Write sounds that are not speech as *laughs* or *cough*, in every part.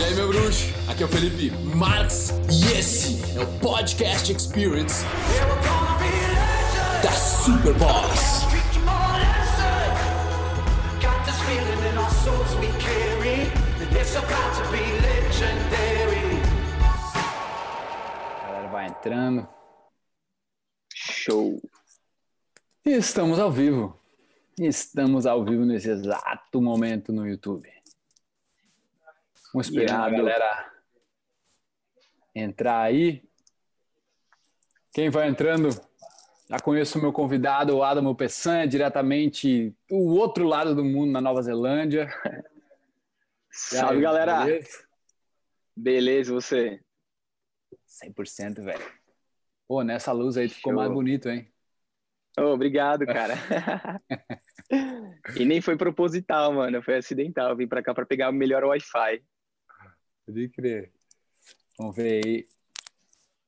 E aí, meu bruxo? Aqui é o Felipe Marx e esse é o Podcast Experience da Superboss. A galera vai entrando. Show. E estamos ao vivo. Estamos ao vivo nesse exato momento no YouTube. Vamos esperar a galera entrar aí. Quem vai entrando? Já conheço o meu convidado, o Adamo Peçanha, diretamente do outro lado do mundo, na Nova Zelândia. E aí, Salve, galera. beleza? Beleza, você? 100%, velho. Pô, nessa luz aí tu ficou mais bonito, hein? Ô, obrigado, cara. *laughs* e nem foi proposital, mano. Foi acidental. Eu vim pra cá pra pegar o melhor Wi-Fi. Pode crer. Vamos ver aí.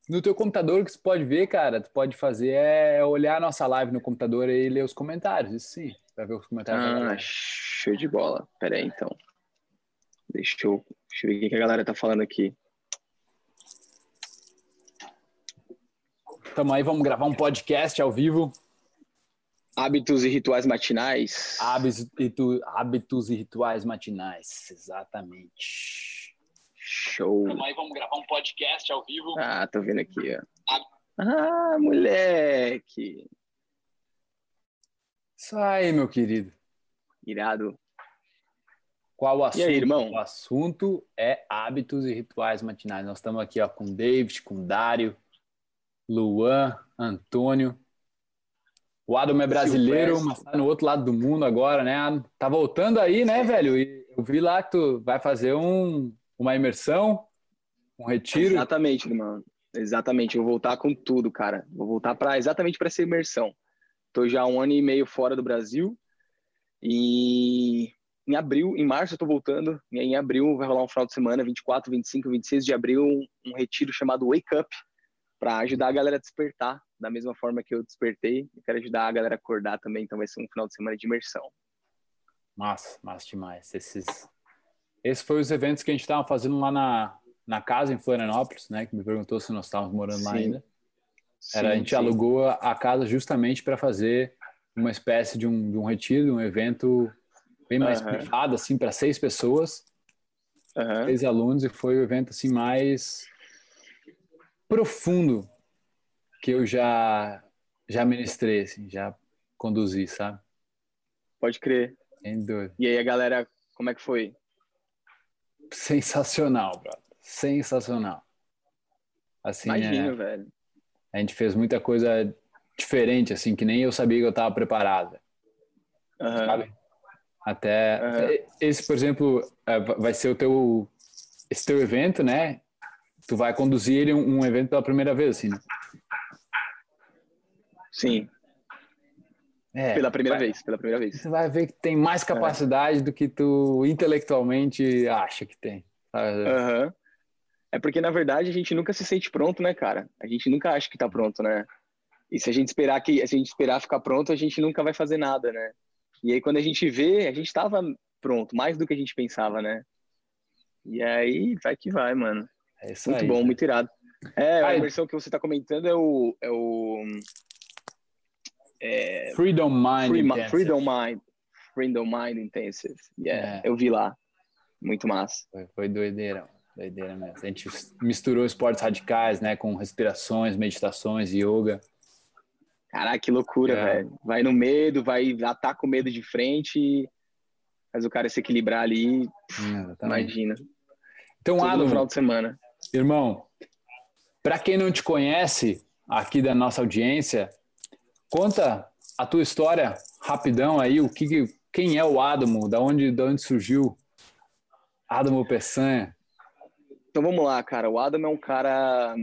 No teu computador, o que você pode ver, cara, tu pode fazer é olhar a nossa live no computador e ler os comentários, isso sim. Pra ver os comentários Ah, show de bola. Pera aí, então. Deixa eu, deixa eu ver o que a galera tá falando aqui. Tamo aí, vamos gravar um podcast ao vivo. Hábitos e rituais matinais. Hábitos hábitos e rituais matinais. Exatamente. Show. Tamo aí, vamos gravar um podcast ao vivo. Ah, tô vendo aqui, ó. Ah, moleque. Isso aí, meu querido. Irado. Qual o assunto? E aí, irmão? O assunto é hábitos e rituais matinais. Nós estamos aqui ó, com o David, com o Dário, Luan, Antônio. O Adam é brasileiro, mas tá no outro lado do mundo agora, né? Adam? Tá voltando aí, né, velho? E eu vi lá que tu vai fazer um, uma imersão, um retiro. Exatamente, irmão. Exatamente. Eu vou voltar com tudo, cara. Vou voltar para exatamente para essa imersão. Tô já um ano e meio fora do Brasil e em abril, em março eu tô voltando. E aí em abril vai rolar um final de semana, 24, 25, 26 de abril, um, um retiro chamado Wake Up para ajudar a galera a despertar da mesma forma que eu despertei. Eu quero ajudar a galera a acordar também, então vai ser um final de semana de imersão. Massa, massa demais. Esses, esses foram os eventos que a gente estava fazendo lá na, na casa em Florianópolis, né? Que me perguntou se nós estávamos morando lá Sim. ainda. Era, a Sim, gente sim. alugou a- a casa justamente para fazer uma espécie de um, de um retiro, um evento bem mais Aham. privado, assim, para seis pessoas, Aham. seis alunos, e foi o evento assim mais profundo que eu já já ministrei, assim, já conduzi, sabe? Pode crer. Sem dúvida. E aí a galera, como é que foi? Sensacional, brother. Sensacional. Assim, Imagino, é, velho. a gente fez muita coisa diferente, assim, que nem eu sabia que eu estava preparado. Aham. sabe? Até, até esse, por exemplo, é, va- vai ser o teu esse teu evento, né? Tu vai conduzir um, um evento pela primeira vez, assim. né? Sim. É, Pela primeira vai- vez, pela primeira vez. Você vai ver que tem mais capacidade do que tu intelectualmente acha que tem. Aham. É porque, na verdade, a gente nunca se sente pronto, né, cara? A gente nunca acha que tá pronto, né? E se a gente esperar que se a gente esperar ficar pronto, a gente nunca vai fazer nada, né? E aí, quando a gente vê, a gente tava pronto, mais do que a gente pensava, né? E aí, vai que vai, mano. É isso Muito aí. bom, muito irado. É, a Aí- versão que você tá comentando é o. É o é, Freedom Mind. Free, Intensive. Freedom Mind. Freedom Mind Intensive. Yeah, É. eu vi lá. Muito massa. Foi, foi doideira, doideira mesmo. A gente misturou esportes radicais, né, com respirações, meditações, yoga. Caraca, que loucura, É. velho. Vai no medo, vai ataca o medo de frente faz o cara se equilibrar ali. Exatamente. Imagina. Então, Tudo no Adam, final de semana. Irmão, para quem não te conhece aqui da nossa audiência, conta a tua história rapidão aí, o que, que- quem é o Adamo, da onde, da onde surgiu Adamo Peçanha. Então vamos lá, cara. O Adam é um cara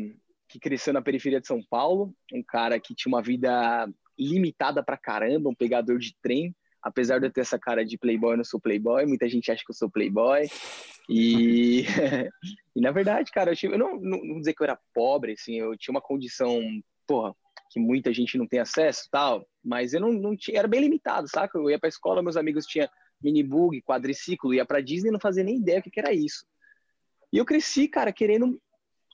que cresceu na periferia de São Paulo, um cara que tinha uma vida limitada pra caramba, um pegador de trem. Apesar de eu ter essa cara de playboy, eu não sou playboy. Muita gente acha que eu sou playboy. E, *laughs* e na verdade, cara, eu, tinha- eu não, não, não dizer que eu era pobre, assim, eu tinha uma condição, porra, que muita gente não tem acesso tal, mas eu não, não tinha, era bem limitado, saca? Eu ia pra escola, meus amigos tinham minibug, quadriciclo, ia pra Disney não fazia nem ideia o que, que era isso. E eu cresci, cara, querendo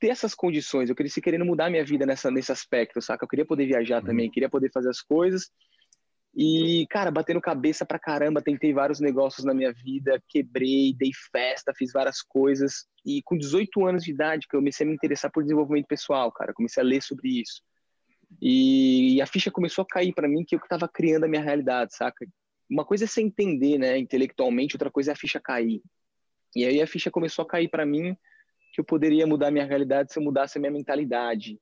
ter essas condições. Eu cresci querendo mudar minha vida nessa, nesse aspecto, saca? Eu queria poder viajar uhum. também, queria poder fazer as coisas. E, cara, batendo cabeça pra caramba, tentei vários negócios na minha vida, quebrei, dei festa, fiz várias coisas. E com 18 anos de idade, que eu comecei a me interessar por desenvolvimento pessoal, cara, comecei a ler sobre isso. E a ficha começou a cair para mim que eu estava criando a minha realidade, saca? Uma coisa é você entender, né, intelectualmente, outra coisa é a ficha cair. E aí a ficha começou a cair para mim que eu poderia mudar a minha realidade se eu mudasse a minha mentalidade.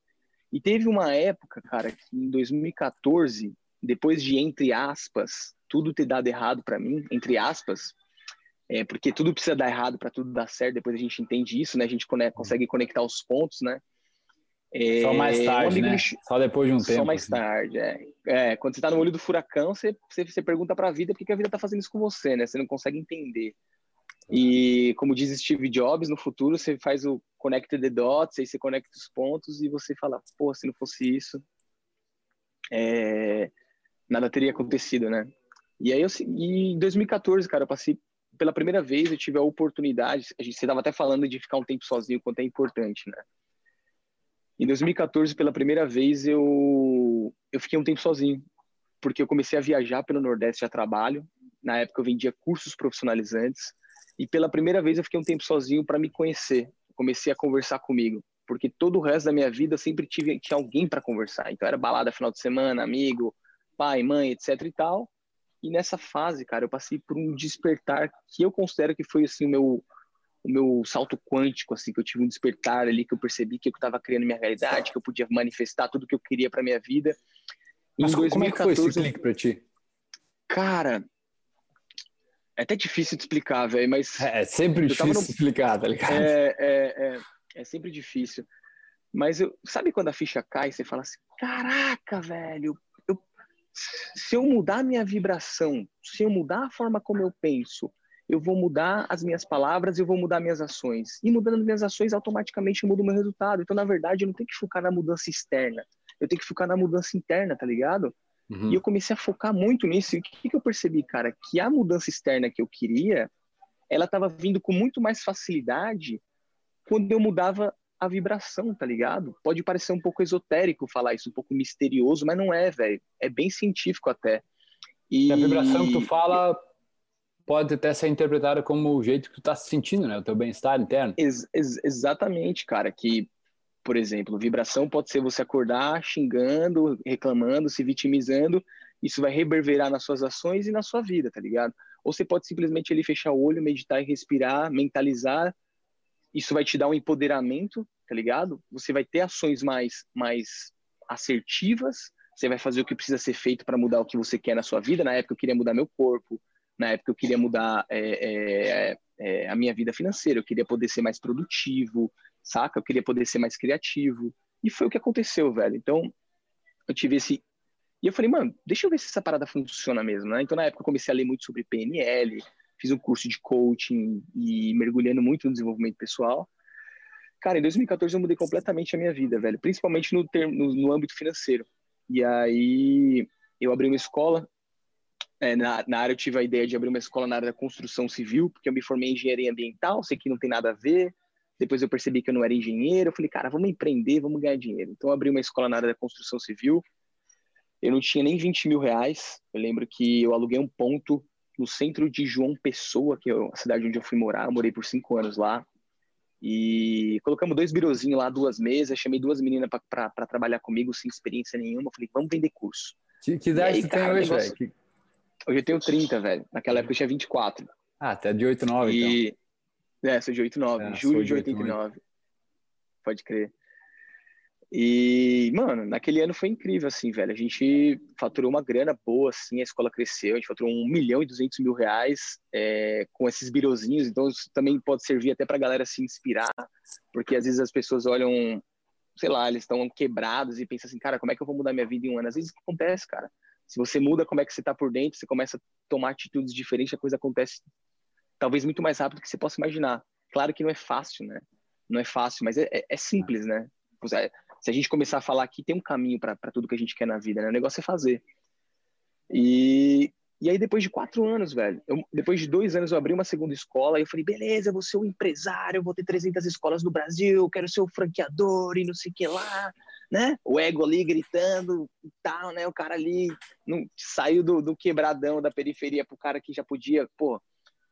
E teve uma época, cara, que em 2014 depois de, entre aspas, tudo ter dado errado para mim, entre aspas, é, porque tudo precisa dar errado para tudo dar certo, depois a gente entende isso, né? A gente consegue conectar os pontos, né? É, só mais tarde, né? Me... Só depois de um só tempo. Só mais assim. tarde, é. é. Quando você tá no olho do furacão, você, você, você pergunta para a vida por que a vida tá fazendo isso com você, né? Você não consegue entender. E como diz Steve Jobs, no futuro você faz o connect the dots, aí você conecta os pontos e você fala, pô, se não fosse isso, é, nada teria acontecido, né? E aí eu e em 2014, cara, eu passei pela primeira vez, eu tive a oportunidade, a gente você estava até falando de ficar um tempo sozinho, quanto é importante, né? Em 2014, pela primeira vez, eu eu fiquei um tempo sozinho, porque eu comecei a viajar pelo Nordeste a trabalho. Na época eu vendia cursos profissionalizantes e pela primeira vez eu fiquei um tempo sozinho para me conhecer. comecei a conversar comigo, porque todo o resto da minha vida eu sempre tive tinha alguém para conversar. Então era balada final de semana, amigo, pai, mãe, etc e tal. E nessa fase, cara, eu passei por um despertar que eu considero que foi assim o meu o meu salto quântico, assim, que eu tive um despertar ali, que eu percebi que eu estava criando minha realidade, que eu podia manifestar tudo que eu queria para minha vida. Mas em 2014, como é que foi esse clique para ti? Cara, é até difícil de explicar, velho, mas... É, é sempre difícil no... explicar, tá ligado? É, é, é, é sempre difícil. Mas eu, sabe quando a ficha cai, você fala assim, caraca, velho, se eu mudar minha vibração, se eu mudar a forma como eu penso, eu vou mudar as minhas palavras, eu vou mudar minhas ações. E mudando minhas ações, automaticamente eu mudo o meu resultado. Então, na verdade, eu não tenho que focar na mudança externa. Eu tenho que focar na mudança interna, tá ligado? Uhum. E eu comecei a focar muito nisso. E o que, que eu percebi, cara? Que a mudança externa que eu queria, ela estava vindo com muito mais facilidade quando eu mudava a vibração, tá ligado? Pode parecer um pouco esotérico falar isso, um pouco misterioso, mas não é, velho. É bem científico até. E a vibração que tu fala pode até ser interpretada como o jeito que tu tá se sentindo, né? O teu bem-estar interno. Ex ex exatamente, cara. Que, por exemplo, vibração pode ser você acordar xingando, reclamando, se vitimizando. Isso vai reverberar nas suas ações e na sua vida, tá ligado? Ou você pode simplesmente ali fechar o olho, meditar e respirar, mentalizar isso vai te dar um empoderamento, tá ligado? Você vai ter ações mais, mais assertivas, você vai fazer o que precisa ser feito para mudar o que você quer na sua vida. Na época eu queria mudar meu corpo, na época eu queria mudar é, é, é, a minha vida financeira, eu queria poder ser mais produtivo, saca? Eu queria poder ser mais criativo. E foi o que aconteceu, velho. Então, eu tive esse. E eu falei, mano, deixa eu ver se essa parada funciona mesmo, né? Então, na época, eu comecei a ler muito sobre PNL, fiz um curso de coaching e mergulhando muito no desenvolvimento pessoal. Cara, em 2014 eu mudei completamente a minha vida, velho, principalmente no, termo, no, no âmbito financeiro. E aí eu abri uma escola. É, na, na área eu tive a ideia de abrir uma escola na área da construção civil, porque eu me formei em engenharia ambiental, sei que não tem nada a ver. Depois eu percebi que eu não era engenheiro. Eu falei, cara, vamos empreender, vamos ganhar dinheiro. Então eu abri uma escola na área da construção civil. Eu não tinha nem 20 mil reais. Eu lembro que eu aluguei um ponto no centro de João Pessoa, que é a cidade onde eu fui morar. Eu morei por cinco anos lá. E colocamos dois birozinhos lá, duas mesas. Chamei duas meninas para trabalhar comigo, sem experiência nenhuma. Falei, vamos vender curso. Que, que idade você tem hoje, negócio... velho? Hoje eu tenho 30, velho. Naquela época eu tinha 24. Ah, até de 8, 9, e... então. É, sou de 8, 9. É, julho de 89. Pode crer. E, mano, naquele ano foi incrível, assim, velho. A gente faturou uma grana boa, assim, a escola cresceu, a gente faturou um milhão e duzentos mil reais é, com esses birozinhos, então isso também pode servir até pra galera se inspirar, porque às vezes as pessoas olham, sei lá, eles estão quebrados e pensam assim, cara, como é que eu vou mudar minha vida em um ano? Às vezes acontece, cara. Se você muda como é que você tá por dentro, você começa a tomar atitudes diferentes, a coisa acontece talvez muito mais rápido do que você possa imaginar. Claro que não é fácil, né? Não é fácil, mas é, é, é simples, né? Se a gente começar a falar aqui, tem um caminho para tudo que a gente quer na vida, né? O negócio é fazer. E E aí, depois de quatro anos, velho, eu, depois de dois anos, eu abri uma segunda escola. E eu falei, beleza, vou ser um empresário, vou ter 300 escolas no Brasil, quero ser o um franqueador e não sei o que lá, né? O ego ali gritando e tal, né? O cara ali não, saiu do, do quebradão da periferia pro cara que já podia, pô,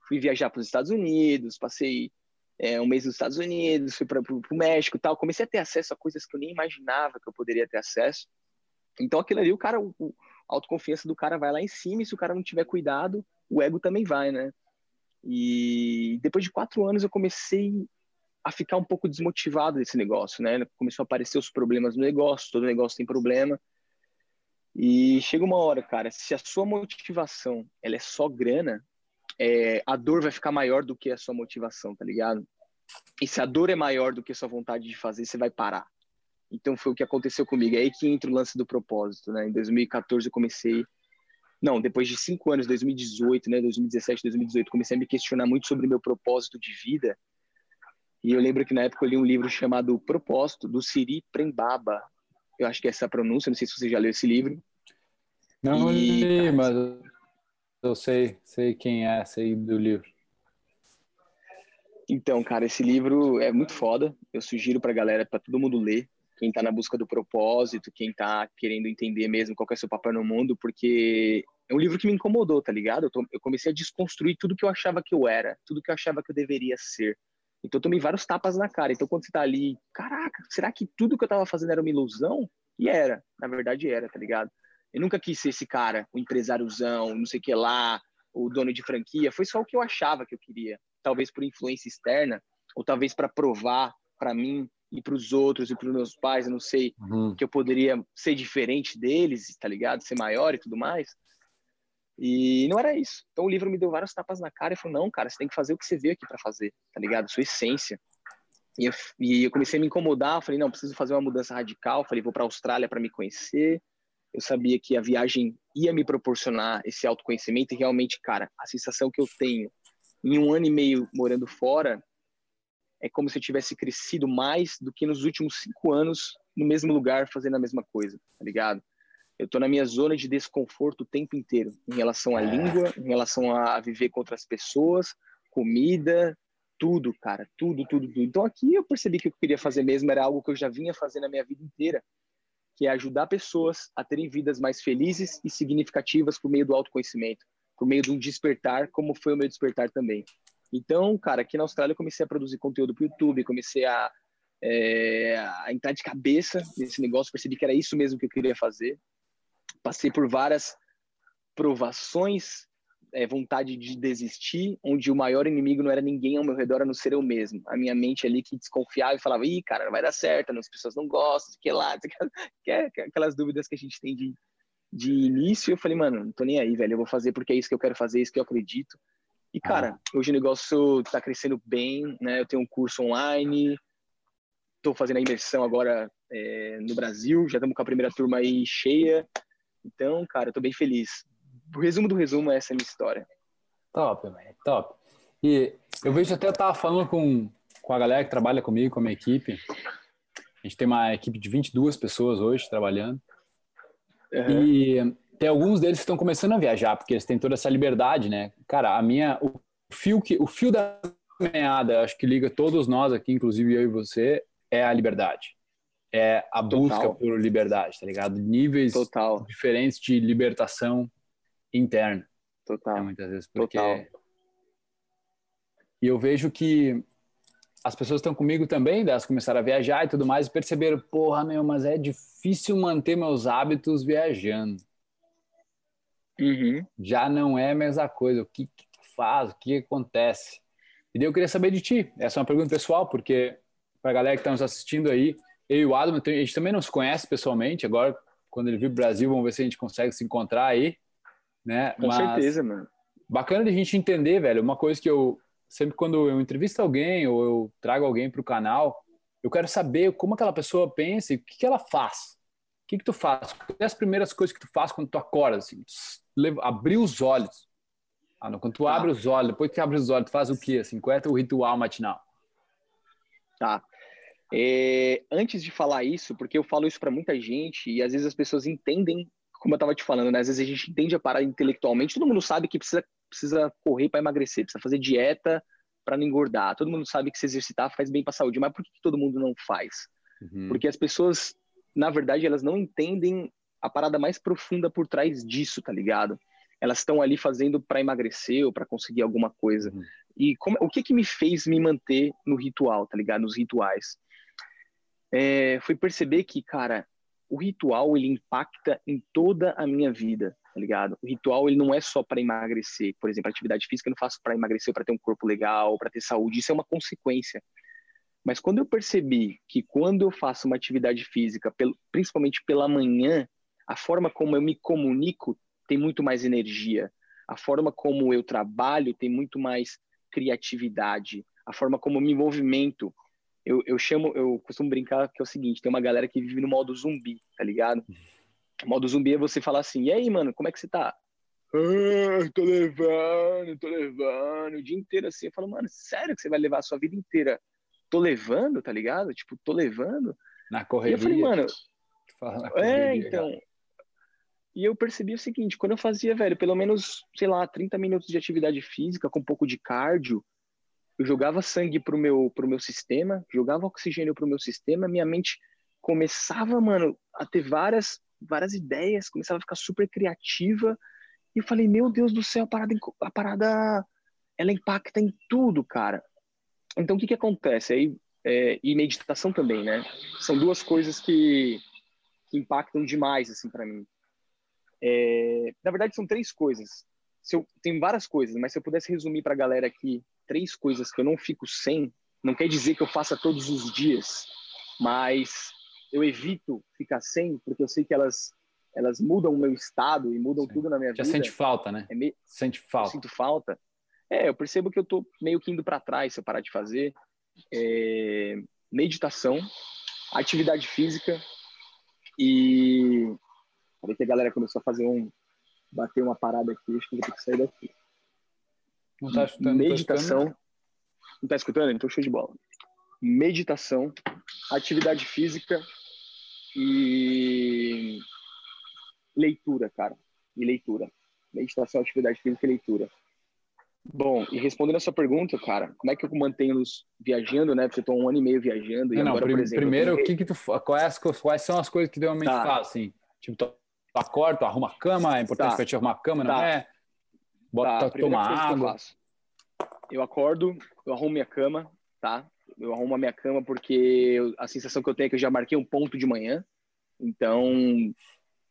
fui viajar para os Estados Unidos, passei é, um mês nos Estados Unidos, fui para o México tal. Comecei a ter acesso a coisas que eu nem imaginava que eu poderia ter acesso. Então, aquilo ali, o cara, o, a autoconfiança do cara vai lá em cima, e se o cara não tiver cuidado, o ego também vai, né? E depois de quatro anos eu comecei a ficar um pouco desmotivado desse negócio, né? Começou a aparecer os problemas no negócio, todo negócio tem problema. E chega uma hora, cara, se a sua motivação ela é só grana, é, a dor vai ficar maior do que a sua motivação, tá ligado? E se a dor é maior do que a sua vontade de fazer, você vai parar. Então foi o que aconteceu comigo. É aí que entra o lance do propósito, né? Em 2014 eu comecei. Não, depois de cinco anos, 2018, né? 2017, 2018, comecei a me questionar muito sobre meu propósito de vida. E eu lembro que na época eu li um livro chamado Propósito, do Siri Prembaba. Eu acho que é essa a pronúncia, não sei se você já leu esse livro. Não e, li, mas eu sei, sei quem é, sei do livro. Então, cara, esse livro é muito foda. Eu sugiro pra galera, pra todo mundo ler quem está na busca do propósito, quem está querendo entender mesmo qual é o seu papel no mundo, porque é um livro que me incomodou, tá ligado? Eu, tô, eu, comecei a desconstruir tudo que eu achava que eu era, tudo que eu achava que eu deveria ser. Então eu tomei vários tapas na cara. Então quando você tá ali, caraca, será que tudo que eu tava fazendo era uma ilusão? E era, na verdade era, tá ligado? Eu nunca quis ser esse cara, o empresáriozão, não sei o que lá, o dono de franquia. Foi só o que eu achava que eu queria. Talvez por influência externa, ou talvez para provar para mim e para os outros e para os meus pais, eu não sei, uhum. que eu poderia ser diferente deles, tá ligado? Ser maior e tudo mais. E não era isso. Então o livro me deu vários tapas na cara e falou: não, cara, você tem que fazer o que você veio aqui para fazer, tá ligado? Sua essência. E eu, e eu comecei a me incomodar. Falei: não, preciso fazer uma mudança radical. Falei: vou para a Austrália para me conhecer. Eu sabia que a viagem ia me proporcionar esse autoconhecimento e realmente, cara, a sensação que eu tenho em um ano e meio morando fora é como se eu tivesse crescido mais do que nos últimos cinco anos no mesmo lugar fazendo a mesma coisa, tá ligado? Eu tô na minha zona de desconforto o tempo inteiro, em relação à é. língua, em relação a viver com outras pessoas, comida, tudo, cara, tudo, tudo, tudo. Então aqui eu percebi que o que eu queria fazer mesmo era algo que eu já vinha fazendo a minha vida inteira, que é ajudar pessoas a terem vidas mais felizes e significativas por meio do autoconhecimento, por meio de um despertar, como foi o meu despertar também. Então, cara, aqui na Austrália eu comecei a produzir conteúdo para o YouTube, comecei a, é, a entrar de cabeça nesse negócio, percebi que era isso mesmo que eu queria fazer. Passei por várias provações, é, vontade de desistir, onde o maior inimigo não era ninguém ao meu redor, a não ser eu mesmo. A minha mente ali que desconfiava e falava, ih, cara, não vai dar certo, as pessoas não gostam, *laughs* que lá, que é aquelas dúvidas que a gente tem de, de início. Eu falei, mano, não tô nem aí, velho, eu vou fazer porque é isso que eu quero fazer, é isso que eu acredito. E, cara, ah. hoje o negócio está crescendo bem, né? Eu tenho um curso online, estou fazendo a imersão agora é, no Brasil, já estamos com a primeira turma aí cheia. Então, cara, eu tô bem feliz. O resumo do resumo é essa minha história. Top, man, top. E eu vejo até eu tava falando com, com a galera que trabalha comigo, com a minha equipe. A gente tem uma equipe de 22 pessoas hoje trabalhando. Uhum. E tem alguns deles que estão começando a viajar, porque eles têm toda essa liberdade, né? Cara, a minha, o fio que, o fio da meada, acho que liga todos nós aqui, inclusive eu e você, é a liberdade. É a Total. busca por liberdade, tá ligado? Níveis Total. diferentes de libertação interna. Total. Né, muitas vezes, porque Total. E eu vejo que as pessoas estão comigo também, elas começaram a viajar e tudo mais, e perceberam, porra, meu, mas é difícil manter meus hábitos viajando. Uhum. Já não é a mesma coisa. O que, que faz? O que acontece? E daí eu queria saber de ti. Essa é uma pergunta pessoal, porque para a galera que está nos assistindo aí, eu e o Adam, a gente também não se conhece pessoalmente. Agora, quando ele vir para o Brasil, vamos ver se a gente consegue se encontrar aí. Né? Com Mas, certeza, mano. Bacana de a gente entender, velho. Uma coisa que eu sempre quando eu entrevisto alguém ou eu trago alguém para o canal, eu quero saber como aquela pessoa pensa e o que, que ela faz. O que, que tu faz? Quais as primeiras coisas que tu faz quando tu acorda? Assim? abrir os olhos. Ah, não, quando tu tá. abre os olhos, depois que abre os olhos, tu faz o quê? Assim, qual é o ritual matinal? Tá. É, antes de falar isso, porque eu falo isso para muita gente e às vezes as pessoas entendem como eu tava te falando, né? Às vezes a gente entende a parada intelectualmente, todo mundo sabe que precisa, precisa correr para emagrecer, precisa fazer dieta para não engordar. Todo mundo sabe que se exercitar faz bem para a saúde, mas por que todo mundo não faz? Uhum. Porque as pessoas, na verdade, elas não entendem a parada mais profunda por trás disso, tá ligado? Elas estão ali fazendo para emagrecer ou para conseguir alguma coisa. Uhum. E como, o que que me fez me manter no ritual, tá ligado? Nos rituais. É, foi perceber que, cara, o ritual ele impacta em toda a minha vida, tá ligado? O ritual ele não é só para emagrecer, por exemplo, atividade física eu não faço para emagrecer, para ter um corpo legal, para ter saúde, isso é uma consequência. Mas quando eu percebi que quando eu faço uma atividade física, principalmente pela manhã, a forma como eu me comunico tem muito mais energia, a forma como eu trabalho tem muito mais criatividade, a forma como eu me movimento eu, eu chamo, eu costumo brincar que é o seguinte, tem uma galera que vive no modo zumbi, tá ligado? O modo zumbi é você falar assim, e aí, mano, como é que você tá? Ah, tô levando, tô levando, o dia inteiro assim. Eu falo, mano, sério que você vai levar a sua vida inteira? Tô levando, tá ligado? Tipo, tô levando. Na correria. E eu falei, mano, é, então. E eu percebi o seguinte, quando eu fazia, velho, pelo menos, sei lá, 30 minutos de atividade física com um pouco de cardio, eu jogava sangue pro meu, pro meu sistema, jogava oxigênio pro meu sistema, minha mente começava, mano, a ter várias, várias ideias, começava a ficar super criativa, e eu falei, meu Deus do céu, a parada, a parada ela impacta em tudo, cara. Então, o que que acontece? Aí, é, e meditação também, né? São duas coisas que, que impactam demais, assim, para mim. É, na verdade, são três coisas. Se eu, tem várias coisas, mas se eu pudesse resumir para a galera aqui três coisas que eu não fico sem, não quer dizer que eu faça todos os dias, mas eu evito ficar sem, porque eu sei que elas elas mudam o meu estado e mudam Sim. tudo na minha Já vida. Já sente falta, né? É me... Sente falta. Eu sinto falta. É, eu percebo que eu tô meio que indo para trás se eu parar de fazer. É... Meditação, atividade física e. Peraí que a galera começou a fazer um. bater uma parada aqui, acho que vou ter que sair daqui. Não tá escutando? Meditação. Tá não tá escutando? Então show de bola. Meditação, atividade física e leitura, cara. E leitura. Meditação, atividade física e leitura. Bom, e respondendo a sua pergunta, cara, como é que eu mantenho os viajando, né? Porque eu tô um ano e meio viajando. Não, e agora, prim por exemplo, primeiro, o que que tu, quais, quais são as coisas que realmente tá. faz, assim? Tipo, tu acorda, tu arruma a cama, é importante tá. pra te arrumar a cama, não tá. é? Bota, tá, toma água. Eu, eu acordo, eu arrumo minha cama, tá? Eu arrumo a minha cama porque a sensação que eu tenho é que eu já marquei um ponto de manhã. Então,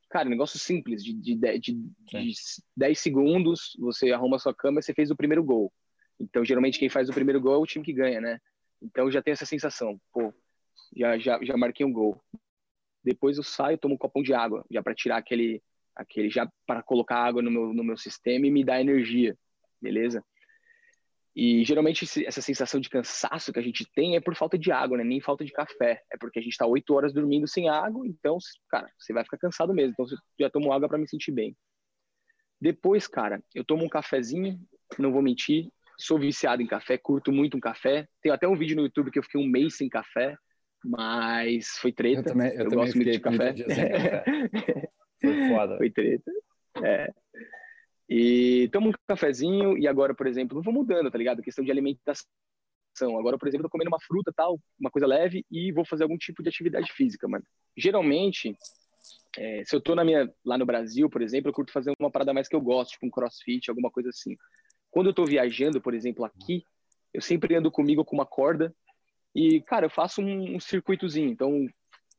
cara, negócio simples, de, de, de, de 10 segundos, você arruma a sua cama e você fez o primeiro gol. Então, geralmente, quem faz o primeiro gol é o time que ganha, né? Então, já tem essa sensação, pô, já, já, já marquei um gol. Depois eu saio, tomo um copão de água, já para tirar aquele, aquele já para colocar água no meu, no meu sistema e me dar energia, beleza? E geralmente essa sensação de cansaço que a gente tem é por falta de água, né? Nem falta de café. É porque a gente está oito horas dormindo sem água, então, cara, você vai ficar cansado mesmo. Então, eu já tomo água para me sentir bem. Depois, cara, eu tomo um cafezinho, não vou mentir, sou viciado em café, curto muito um café. Tenho até um vídeo no YouTube que eu fiquei um mês sem café, mas foi treta. Eu, também, eu, eu gosto muito de café. café. *laughs* Foda. Foi treta. É. E tomo um cafezinho e agora, por exemplo, não vou mudando, tá ligado? questão de alimentação. Agora, por exemplo, eu tô comendo uma fruta, tal, uma coisa leve e vou fazer algum tipo de atividade física, mano. Geralmente, é, se eu tô na minha, lá no Brasil, por exemplo, eu curto fazer uma parada mais que eu gosto, tipo um crossfit, alguma coisa assim. Quando eu tô viajando, por exemplo, aqui, eu sempre ando comigo com uma corda e, cara, eu faço um, um circuitozinho. Então,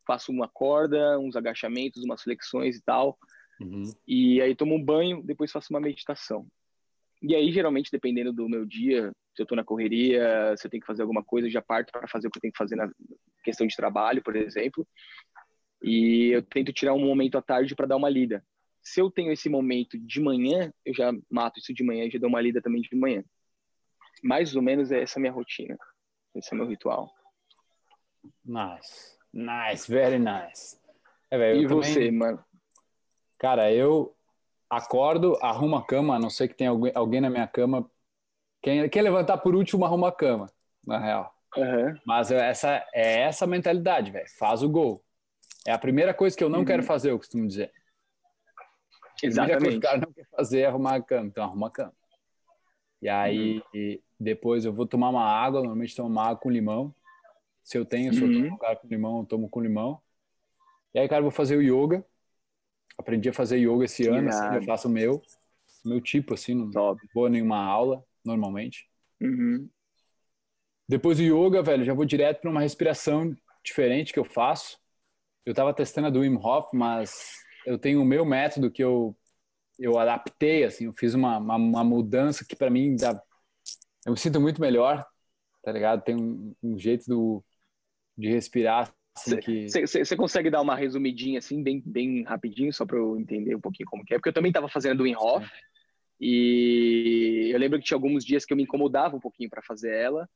faço uma corda, uns agachamentos, umas flexões e tal. Uhum. E aí tomo um banho, depois faço uma meditação. E aí, geralmente, dependendo do meu dia, se eu tô na correria, se eu tenho que fazer alguma coisa, eu já parto para fazer o que eu tenho que fazer na questão de trabalho, por exemplo. E eu tento tirar um momento à tarde para dar uma lida. Se eu tenho esse momento de manhã, eu já mato isso de manhã e já dou uma lida também de manhã. Mais ou menos é essa minha rotina. Esse é meu ritual. Nice. Nice, very nice. É, e você, mano? Cara, eu acordo, arrumo a cama, a não ser que tenha alguém, alguém na minha cama. Quem quer levantar por último, arruma a cama, na real. Uhum. Mas essa é essa mentalidade, velho. Faz o gol. É a primeira coisa que eu não uhum. quero fazer, eu costumo dizer. Exatamente. O cara não quer fazer é arrumar a cama, então arruma a cama. E aí, uhum. depois eu vou tomar uma água, normalmente tomo uma água com limão. Se eu tenho, se eu tomo uhum. um com limão, eu tomo com limão. E aí, cara, eu vou fazer o yoga. Aprendi a fazer yoga esse ano, assim, eu faço o meu, meu tipo, assim, não Top. vou a nenhuma aula, normalmente. Uhum. Depois do yoga, velho, já vou direto para uma respiração diferente que eu faço. Eu tava testando a do Wim Hof, mas eu tenho o meu método que eu eu adaptei, assim, eu fiz uma, uma, uma mudança que para mim dá, eu me sinto muito melhor, tá ligado? Tem um, um jeito do, de respirar você assim, consegue dar uma resumidinha assim, bem, bem rapidinho, só para eu entender um pouquinho como que é? Porque eu também estava fazendo o Inhoff e eu lembro que tinha alguns dias que eu me incomodava um pouquinho para fazer ela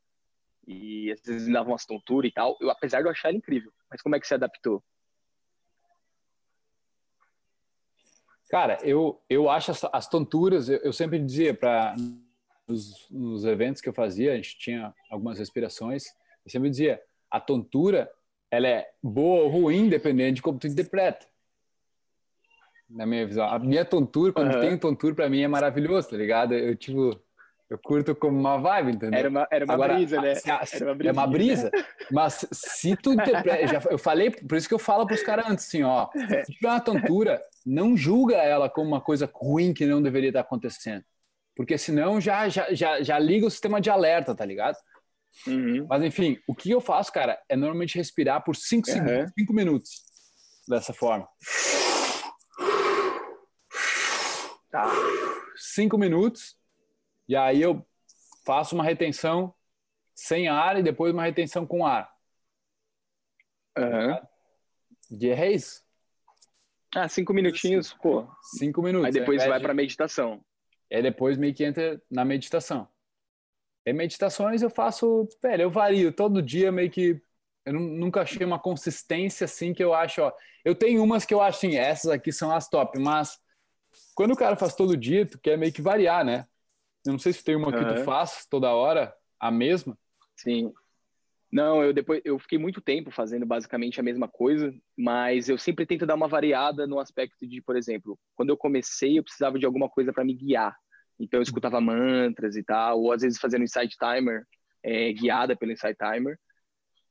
e às vezes me davam umas tonturas e tal. Eu, apesar de eu achar ela incrível, mas como é que você adaptou? Cara, eu, eu acho as, as tonturas, eu, eu sempre dizia para nos, nos eventos que eu fazia, a gente tinha algumas respirações, eu sempre dizia, a tontura ela é boa ou ruim, dependendo de como tu interpreta. Na minha visão. A minha tontura, quando uhum. tem tontura, para mim é maravilhoso, tá ligado? Eu, tipo, eu curto como uma vibe, entendeu? Era uma, era uma Agora, brisa, né? Se, se, era uma é uma brisa. Mas se tu interpreta. *laughs* Já, eu falei, por isso que eu falo pros caras antes, assim, ó. Se tiver uma tontura, não julga ela como uma coisa ruim que não deveria estar acontecendo. Porque senão já, já, já, já liga o sistema de alerta, tá ligado? Uhum. Mas enfim, o que eu faço, cara, é normalmente respirar por 5 uhum. segundos, 5 minutos. Dessa forma. Tá. 5 minutos. E aí eu faço uma retenção sem ar e depois uma retenção com ar. Uhum. De é isso. Ah, cinco minutinhos, pô. Cinco minutos. Aí depois vai para meditação. Aí depois meio que entra na meditação. E meditações eu faço, velho, eu vario todo dia meio que eu nunca achei uma consistência assim que eu acho, ó. Eu tenho umas que eu acho assim, essas aqui são as top, mas quando o cara faz todo dia, tu quer meio que variar, né? Eu não sei se tem uma que tu faz toda hora, a mesma. Sim. Não, eu depois eu fiquei muito tempo fazendo basicamente a mesma coisa, mas eu sempre tento dar uma variada no aspecto de, por exemplo, quando eu comecei, eu precisava de alguma coisa para me guiar. Então eu escutava mantras e tal, ou às vezes fazendo insight timer, é, guiada pelo insight timer.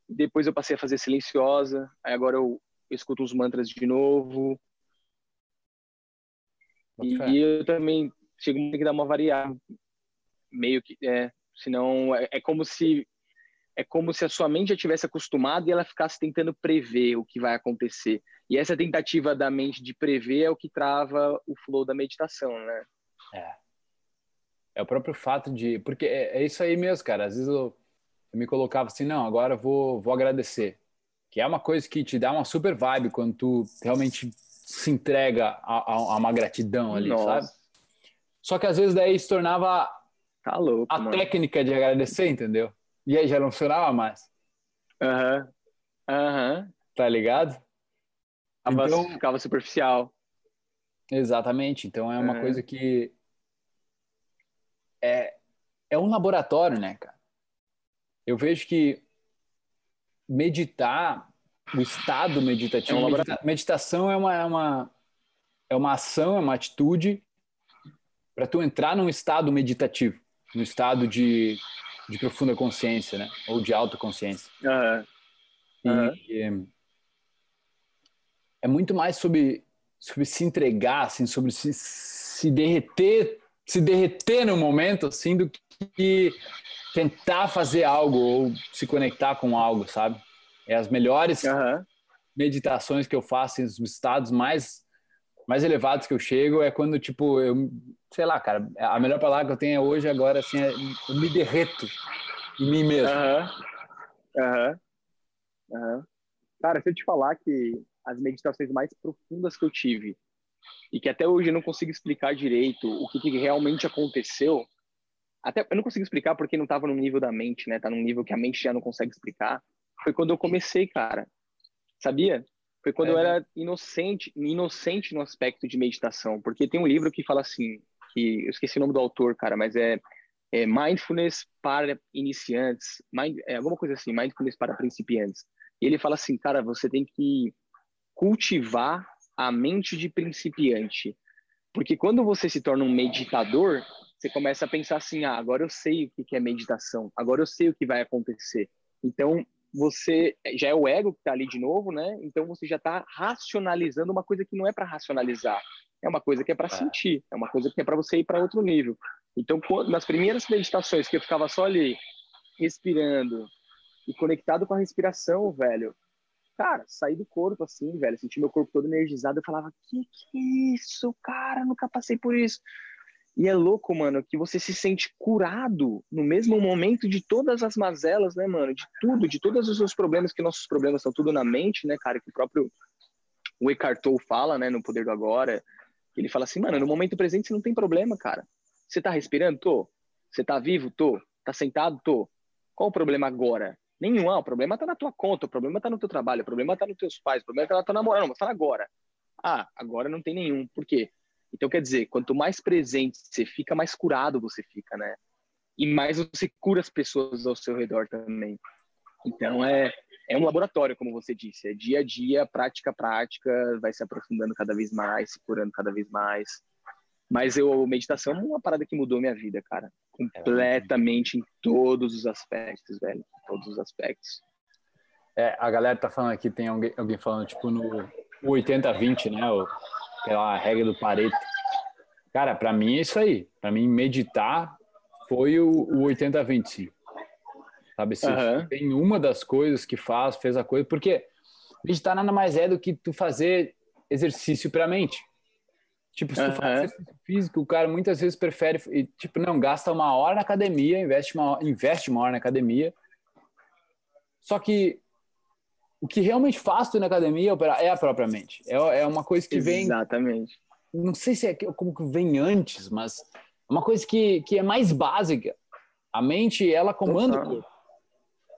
Depois eu passei a fazer silenciosa, aí agora eu, escuto os mantras de novo. E, e, eu também chego a ter que dar uma variada, meio que, é, senão é, é como se é como se a sua mente já tivesse acostumada e ela ficasse tentando prever o que vai acontecer. E essa tentativa da mente de prever é o que trava o flow da meditação, né? É. É o próprio fato de. Porque é, é isso aí mesmo, cara. Às vezes eu, eu, me colocava assim, não, agora eu vou, vou agradecer. Que é uma coisa que te dá uma super vibe quando tu realmente se entrega a, a, a uma gratidão ali, Nossa. sabe? Só que às vezes daí se tornava tá louco, a mano. técnica de agradecer, entendeu? E aí já não funcionava mais. Aham. Uhum. Aham. Uhum. Tá ligado? Então, ficava superficial. Exatamente. Então é uma uhum. coisa que é, é um laboratório, né, cara? Eu vejo que meditar, o estado meditativo, é um medita meditação é uma, é uma, é uma ação, é uma atitude para tu entrar num estado meditativo, no estado de, de profunda consciência, né? Ou de autoconsciência. Uhum. Uhum. E, é muito mais sobre, sobre se entregar, assim, sobre se, se derreter se derreter no momento, assim, do que tentar fazer algo ou se conectar com algo, sabe? É as melhores uhum. meditações que eu faço, os estados mais mais elevados que eu chego é quando, tipo, eu, sei lá, cara, a melhor palavra que eu tenho hoje agora, assim, é eu me derreto em mim mesmo. Aham, uhum. uhum. Cara, se eu te falar que as meditações mais profundas que eu tive e que até hoje eu não consigo explicar direito o que, que realmente aconteceu. Até eu não consigo explicar porque não estava no nível da mente, né? Tá num nível que a mente já não consegue explicar. Foi quando eu comecei, cara. Sabia? Foi quando é, eu era inocente, inocente no aspecto de meditação, porque tem um livro que fala assim, que eu esqueci o nome do autor, cara, mas é, é Mindfulness para iniciantes, mind, é alguma coisa assim, Mindfulness para principiantes. E ele fala assim, cara, você tem que cultivar a mente de principiante. Porque quando você se torna um meditador, você começa a pensar assim: ah, agora eu sei o que é meditação, agora eu sei o que vai acontecer. Então, você já é o ego que está ali de novo, né? Então, você já está racionalizando uma coisa que não é para racionalizar, é uma coisa que é para é. sentir, é uma coisa que é para você ir para outro nível. Então, nas primeiras meditações que eu ficava só ali respirando e conectado com a respiração, velho, cara, saí do corpo assim, velho, senti meu corpo todo energizado, eu falava, que que é isso, cara, nunca passei por isso. E é louco, mano, que você se sente curado no mesmo momento de todas as mazelas, né, mano? De tudo, de todos os seus problemas, que nossos problemas são tudo na mente, né, cara? Que o próprio o Eckhart Tolle fala, né, no Poder do Agora. Ele fala assim, mano, no momento presente você não tem problema, cara. Você tá respirando? Tô. Você tá vivo? Tô. Tá sentado? Tô. Qual o problema agora? Nenhum. Ah, o problema tá na tua conta, o problema tá no teu trabalho, o problema tá nos teus pais, o problema tá na tua namorada. Não, vou falar agora. Ah, agora não tem nenhum. Por quê? Então, quer dizer, quanto mais presente você fica, mais curado você fica, né? E mais você cura as pessoas ao seu redor também. Então, é, é um laboratório, como você disse. É dia a dia, prática a prática, vai se aprofundando cada vez mais, se curando cada vez mais. Mas eu, meditação é uma parada que mudou minha vida, cara. Completamente em todos os aspectos, velho. Em todos os aspectos. É, a galera tá falando aqui, tem alguém, alguém falando, tipo, no 80-20, né? O, aquela regra do Pareto. Cara, para mim é isso aí. Para mim, meditar foi o, o 80-20, Sabe, se uhum. tem uma das coisas que faz, fez a coisa, porque meditar nada mais é do que tu fazer exercício para a mente. Tipo, se tu uhum. faz exercício físico, o cara muitas vezes prefere, e, tipo, não, gasta uma hora na academia, investe uma, investe uma hora na academia. Só que o que realmente faz tu na academia é a própria mente. É, é uma coisa que vem. Exatamente. Não sei se é como que vem antes, mas é uma coisa que, que é mais básica. A mente, ela comanda uhum. o corpo.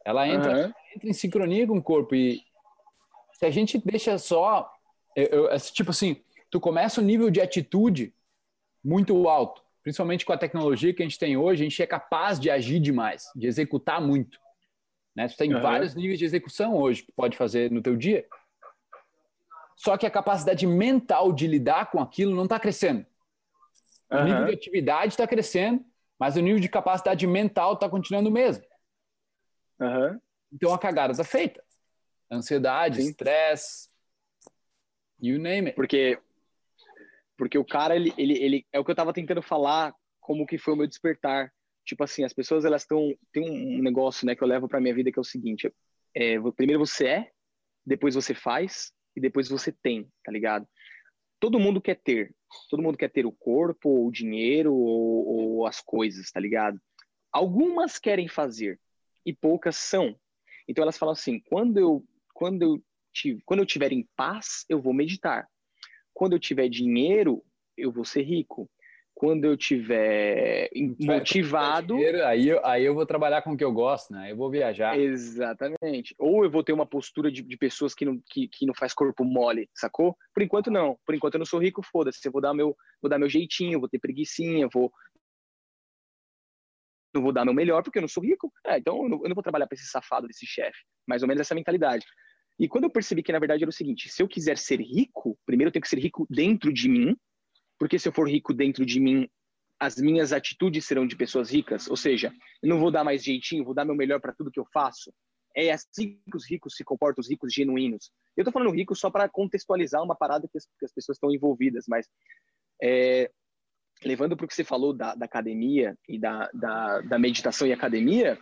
Ela entra, uhum. entra em sincronia com o corpo. E se a gente deixa só. Eu, eu, tipo assim, tu começa um nível de atitude muito alto, principalmente com a tecnologia que a gente tem hoje, a gente é capaz de agir demais, de executar muito. Né? Tu tem uhum. vários níveis de execução hoje que pode fazer no teu dia. Só que a capacidade mental de lidar com aquilo não está crescendo. Uhum. O nível de atividade está crescendo, mas o nível de capacidade mental está continuando o mesmo. Uhum. Então a cagada está feita. Ansiedade, estresse, you name it. Porque porque o cara, ele, ele, ele é o que eu tava tentando falar, como que foi o meu despertar. Tipo assim, as pessoas, elas estão. Tem um negócio, né, que eu levo pra minha vida que é o seguinte: é, primeiro você é, depois você faz e depois você tem, tá ligado? Todo mundo quer ter. Todo mundo quer ter o corpo, ou o dinheiro, ou, ou as coisas, tá ligado? Algumas querem fazer e poucas são. Então elas falam assim: quando eu, quando eu, quando eu tiver em paz, eu vou meditar. Quando eu tiver dinheiro, eu vou ser rico. Quando eu tiver motivado. Dinheiro, aí, eu, aí eu vou trabalhar com o que eu gosto, né? Eu vou viajar. Exatamente. Ou eu vou ter uma postura de, de pessoas que não, que, que não faz corpo mole, sacou? Por enquanto, não. Por enquanto, eu não sou rico, foda-se. Eu vou dar meu, vou dar meu jeitinho, vou ter preguiçinha, vou, não vou dar meu melhor porque eu não sou rico. É, então eu não, eu não vou trabalhar para esse safado desse chefe. Mais ou menos essa mentalidade. E quando eu percebi que na verdade era o seguinte: se eu quiser ser rico, primeiro eu tenho que ser rico dentro de mim, porque se eu for rico dentro de mim, as minhas atitudes serão de pessoas ricas. Ou seja, eu não vou dar mais jeitinho, vou dar meu melhor para tudo que eu faço. É assim que os ricos se comportam, os ricos genuínos. Eu estou falando rico só para contextualizar uma parada que as, que as pessoas estão envolvidas, mas é, levando para o que você falou da, da academia e da, da, da, meditação e academia,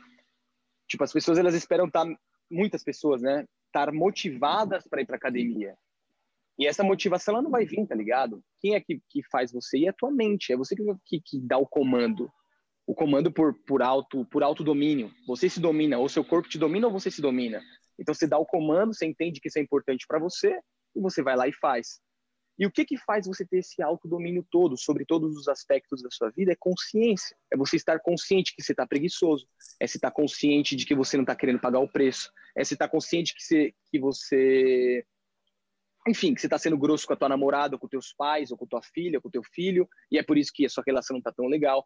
tipo, as pessoas elas esperam estar, tá, muitas pessoas, né, estar motivadas para ir para academia. E essa motivação ela não vai vir, tá ligado? Quem é que, que faz você? E é a tua mente, é você que, que, que dá o comando. O comando por, por alto por alto domínio. Você se domina, ou seu corpo te domina ou você se domina. Então você dá o comando, você entende que isso é importante para você e você vai lá e faz. E o que que faz você ter esse autodomínio todo sobre todos os aspectos da sua vida? É consciência. É você estar consciente que você está preguiçoso. É você estar consciente de que você não está querendo pagar o preço. É você estar consciente que você, que você enfim, que você está sendo grosso com a tua namorada, ou com teus pais, ou com tua filha, ou com teu filho, e é por isso que a sua relação não está tão legal.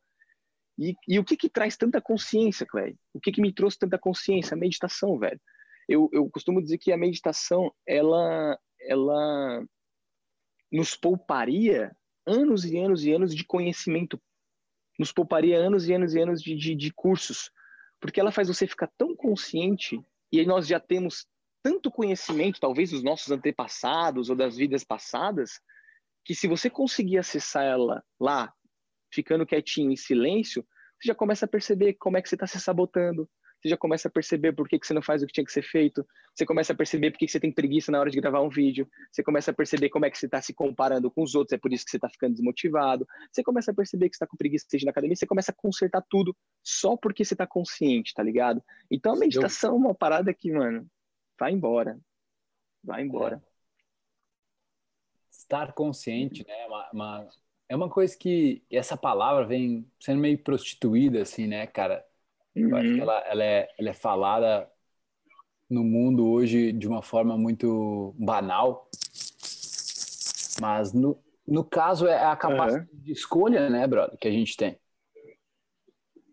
E, e, o que que traz tanta consciência, velho? O que que me trouxe tanta consciência? A meditação, velho. Eu, eu costumo dizer que a meditação, ela, ela nos pouparia anos e anos e anos de conhecimento, nos pouparia anos e anos e anos de, de, de cursos, porque ela faz você ficar tão consciente e nós já temos tanto conhecimento, talvez dos nossos antepassados ou das vidas passadas, que se você conseguir acessar ela lá, ficando quietinho em silêncio, você já começa a perceber como é que você está se sabotando, você já começa a perceber por que, que você não faz o que tinha que ser feito, você começa a perceber por que, que você tem preguiça na hora de gravar um vídeo, você começa a perceber como é que você está se comparando com os outros, é por isso que você está ficando desmotivado, você começa a perceber que você está com preguiça seja na academia, você começa a consertar tudo só porque você está consciente, tá ligado? Então a meditação é uma parada que, mano, vai embora, vai embora. É. Estar consciente, né? Uma, uma, é uma coisa que essa palavra vem sendo meio prostituída, assim, né, cara? Uhum. Eu acho que uhum. ela, ela, é, ela é falada no mundo hoje de uma forma muito banal, mas no, no caso é a capacidade uhum. de escolha, né, brother, que a gente tem.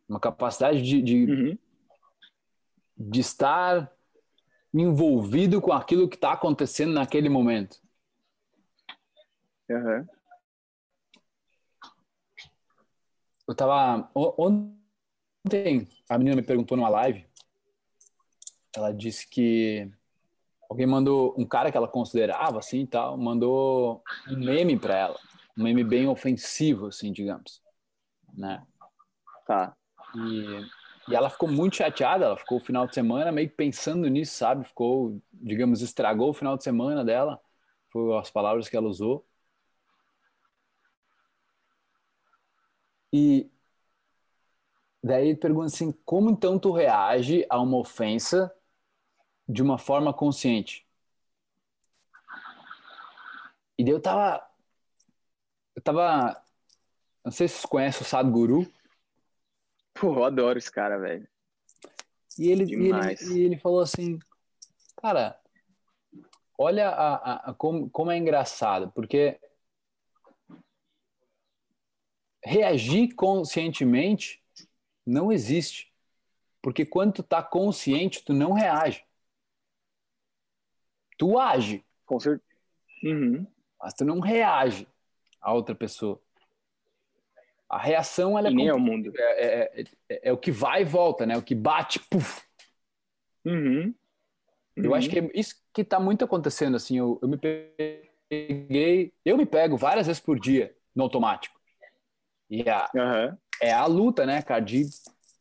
Uma capacidade de, de, uhum. de estar envolvido com aquilo que está acontecendo naquele momento. Uhum. Eu tava. Ontem, a menina me perguntou numa live. Ela disse que alguém mandou. Um cara que ela considerava assim e tal, mandou um meme para ela. Um meme bem ofensivo, assim, digamos. Né? Tá. E e ela ficou muito chateada, ela ficou o final de semana meio pensando nisso, sabe? Ficou, digamos, estragou o final de semana dela, foram as palavras que ela usou. E daí ele pergunta assim: como então tu reage a uma ofensa de uma forma consciente? E daí eu tava. Eu tava. Não sei se vocês conhecem o Sadhguru. Pô, eu adoro esse cara, velho. E ele, e ele, e ele falou assim, cara, olha a, a, a como, como é engraçado, porque reagir conscientemente não existe. Porque quando tu tá consciente, tu não reage. Tu age. Com certeza. Uhum. Mas tu não reage a outra pessoa. A reação ela é, nem é o mundo. É, é, é, é, o que vai e volta, né? O que bate, puf. Uhum. Uhum. Eu acho que é isso que está muito acontecendo assim. Eu, eu me peguei, eu me pego várias vezes por dia no automático. E a, uhum. É a luta, né, cara, de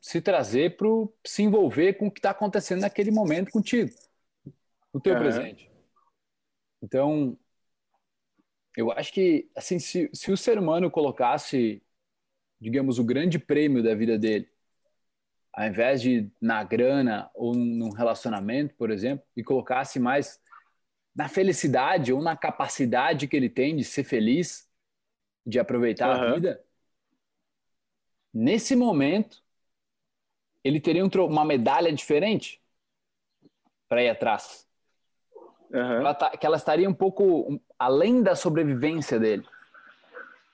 se trazer para se envolver com o que está acontecendo naquele momento contigo, no teu presente. Então, eu acho que assim, se, se o ser humano colocasse digamos, o grande prêmio da vida dele, ao invés de na grana ou num relacionamento, por exemplo, e colocasse mais na felicidade ou na capacidade que ele tem de ser feliz, de aproveitar uhum. a vida, nesse momento ele teria um, uma medalha diferente para ir atrás. Uhum. Ela tá, que ela estaria um pouco além da sobrevivência dele.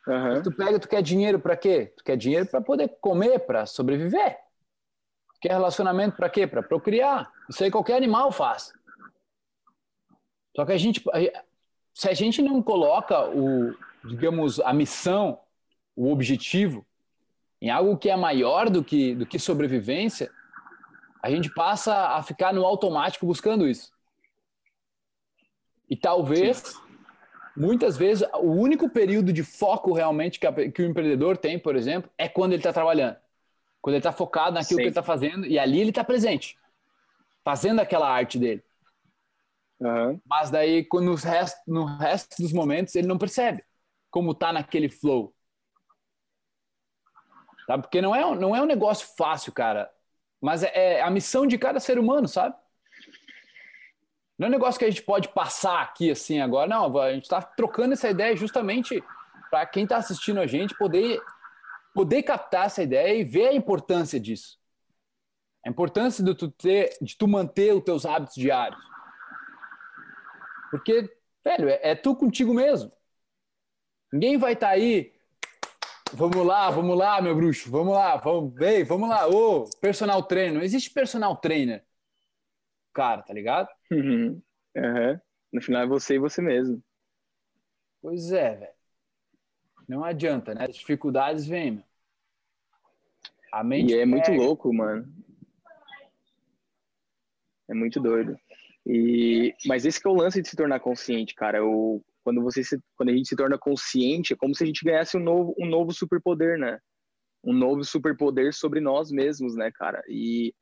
Uhum. Tu pega, tu quer dinheiro para quê? Tu quer dinheiro para poder comer, para sobreviver. Tu quer relacionamento para quê? Para procriar. Isso aí qualquer animal faz. Só que a gente, se a gente não coloca o, digamos, a missão, o objetivo em algo que é maior do que do que sobrevivência, a gente passa a ficar no automático buscando isso. E talvez Sim muitas vezes o único período de foco realmente que, a, que o empreendedor tem, por exemplo, é quando ele está trabalhando. Quando ele está focado naquilo Sim. que ele está fazendo e ali ele está presente, fazendo aquela arte dele. Uhum. Mas daí, no resto, no resto dos momentos, ele não percebe como está naquele flow. Tá? Porque não é, não é um negócio fácil, cara. Mas é, é a missão de cada ser humano, sabe? Não é um negócio que a gente pode passar aqui assim agora, não. A gente está trocando essa ideia justamente para quem está assistindo a gente poder, poder captar essa ideia e ver a importância disso. A importância de tu, ter, de tu manter os teus hábitos diários. Porque, velho, é, é tu contigo mesmo. Ninguém vai estar tá aí. Vamos lá, vamos lá, meu bruxo, vamos lá, vamos, ei, vamos lá, ô, personal trainer. Não existe personal trainer cara, tá ligado? Uhum. Uhum. No final é você e você mesmo. Pois é, velho. Não adianta, né? As dificuldades vêm, meu. A mente e é muito louco, mano. É muito doido. E, mas esse que é o lance de se tornar consciente, cara. O, quando, você se, quando a gente se torna consciente, é como se a gente ganhasse um novo, um novo superpoder, né? Um novo superpoder sobre nós mesmos, né, cara? E,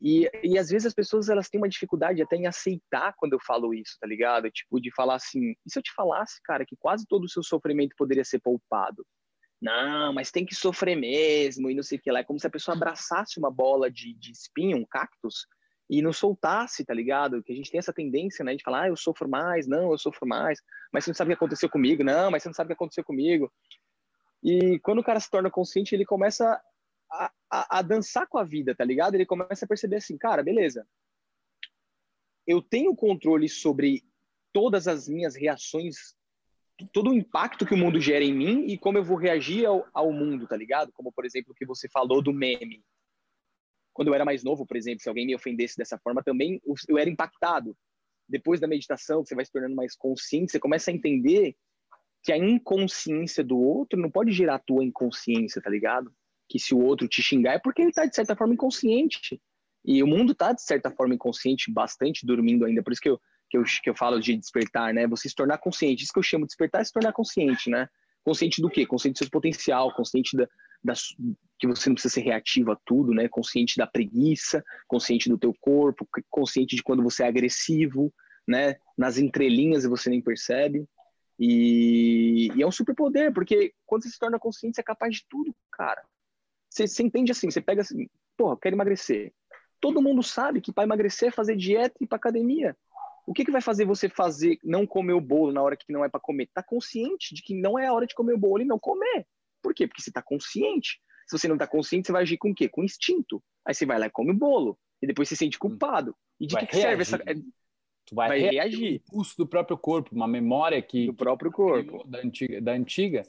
e, e às vezes as pessoas elas têm uma dificuldade até em aceitar quando eu falo isso, tá ligado? Tipo, de falar assim, e se eu te falasse, cara, que quase todo o seu sofrimento poderia ser poupado? Não, mas tem que sofrer mesmo, e não sei o que lá. É como se a pessoa abraçasse uma bola de, de espinho, um cactus, e não soltasse, tá ligado? Que a gente tem essa tendência, né, de falar, ah, eu sofro mais, não, eu sofro mais, mas você não sabe o que aconteceu comigo, não, mas você não sabe o que aconteceu comigo. E quando o cara se torna consciente, ele começa a, a, a dançar com a vida, tá ligado? Ele começa a perceber assim, cara, beleza, eu tenho controle sobre todas as minhas reações, todo o impacto que o mundo gera em mim e como eu vou reagir ao, ao mundo, tá ligado? Como, por exemplo, o que você falou do meme quando eu era mais novo, por exemplo, se alguém me ofendesse dessa forma, também eu era impactado. Depois da meditação, você vai se tornando mais consciente, você começa a entender que a inconsciência do outro não pode gerar a tua inconsciência, tá ligado? Que se o outro te xingar é porque ele tá, de certa forma, inconsciente. E o mundo tá, de certa forma, inconsciente, bastante dormindo ainda. Por isso que eu, que eu, que eu falo de despertar, né? Você se tornar consciente. Isso que eu chamo de despertar é se tornar consciente, né? Consciente do quê? Consciente do seu potencial, consciente da, da, que você não precisa ser reativo a tudo, né? Consciente da preguiça, consciente do teu corpo, consciente de quando você é agressivo, né? Nas entrelinhas você nem percebe. E, e é um superpoder, porque quando você se torna consciente, você é capaz de tudo, cara. Você, você entende assim, você pega assim, porra, eu quero emagrecer. Todo mundo sabe que para emagrecer é fazer dieta e ir para academia. O que, que vai fazer você fazer não comer o bolo na hora que não é para comer? Tá consciente de que não é a hora de comer o bolo e não comer. Por quê? Porque você está consciente. Se você não está consciente, você vai agir com o quê? Com instinto. Aí você vai lá e come o bolo. E depois você se sente culpado. E de vai que, serve essa. Tu vai, vai reagir. Impulso do próprio corpo, uma memória que. Do próprio corpo. Da antiga, da antiga.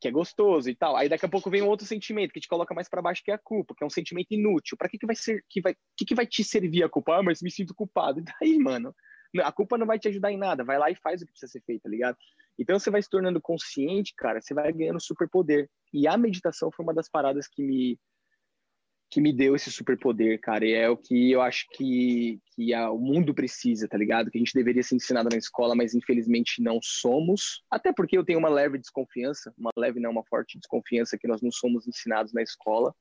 Que é gostoso e tal. Aí daqui a pouco vem um outro sentimento que te coloca mais para baixo, que é a culpa, que é um sentimento inútil. Para que, que vai ser. Que vai, que, que vai te servir a culpa? Ah, mas me sinto culpado. *laughs* E daí, mano? A culpa não vai te ajudar em nada. Vai lá e faz o que precisa ser feito, tá ligado? Então você vai se tornando consciente, cara, você vai ganhando superpoder. E a meditação foi uma das paradas que me que me deu esse superpoder, cara, e é o que eu acho que, que a, o mundo precisa, tá ligado? Que a gente deveria ser ensinado na escola, mas infelizmente não somos. Até porque eu tenho uma leve desconfiança, uma leve não, uma forte desconfiança que nós não somos ensinados na escola.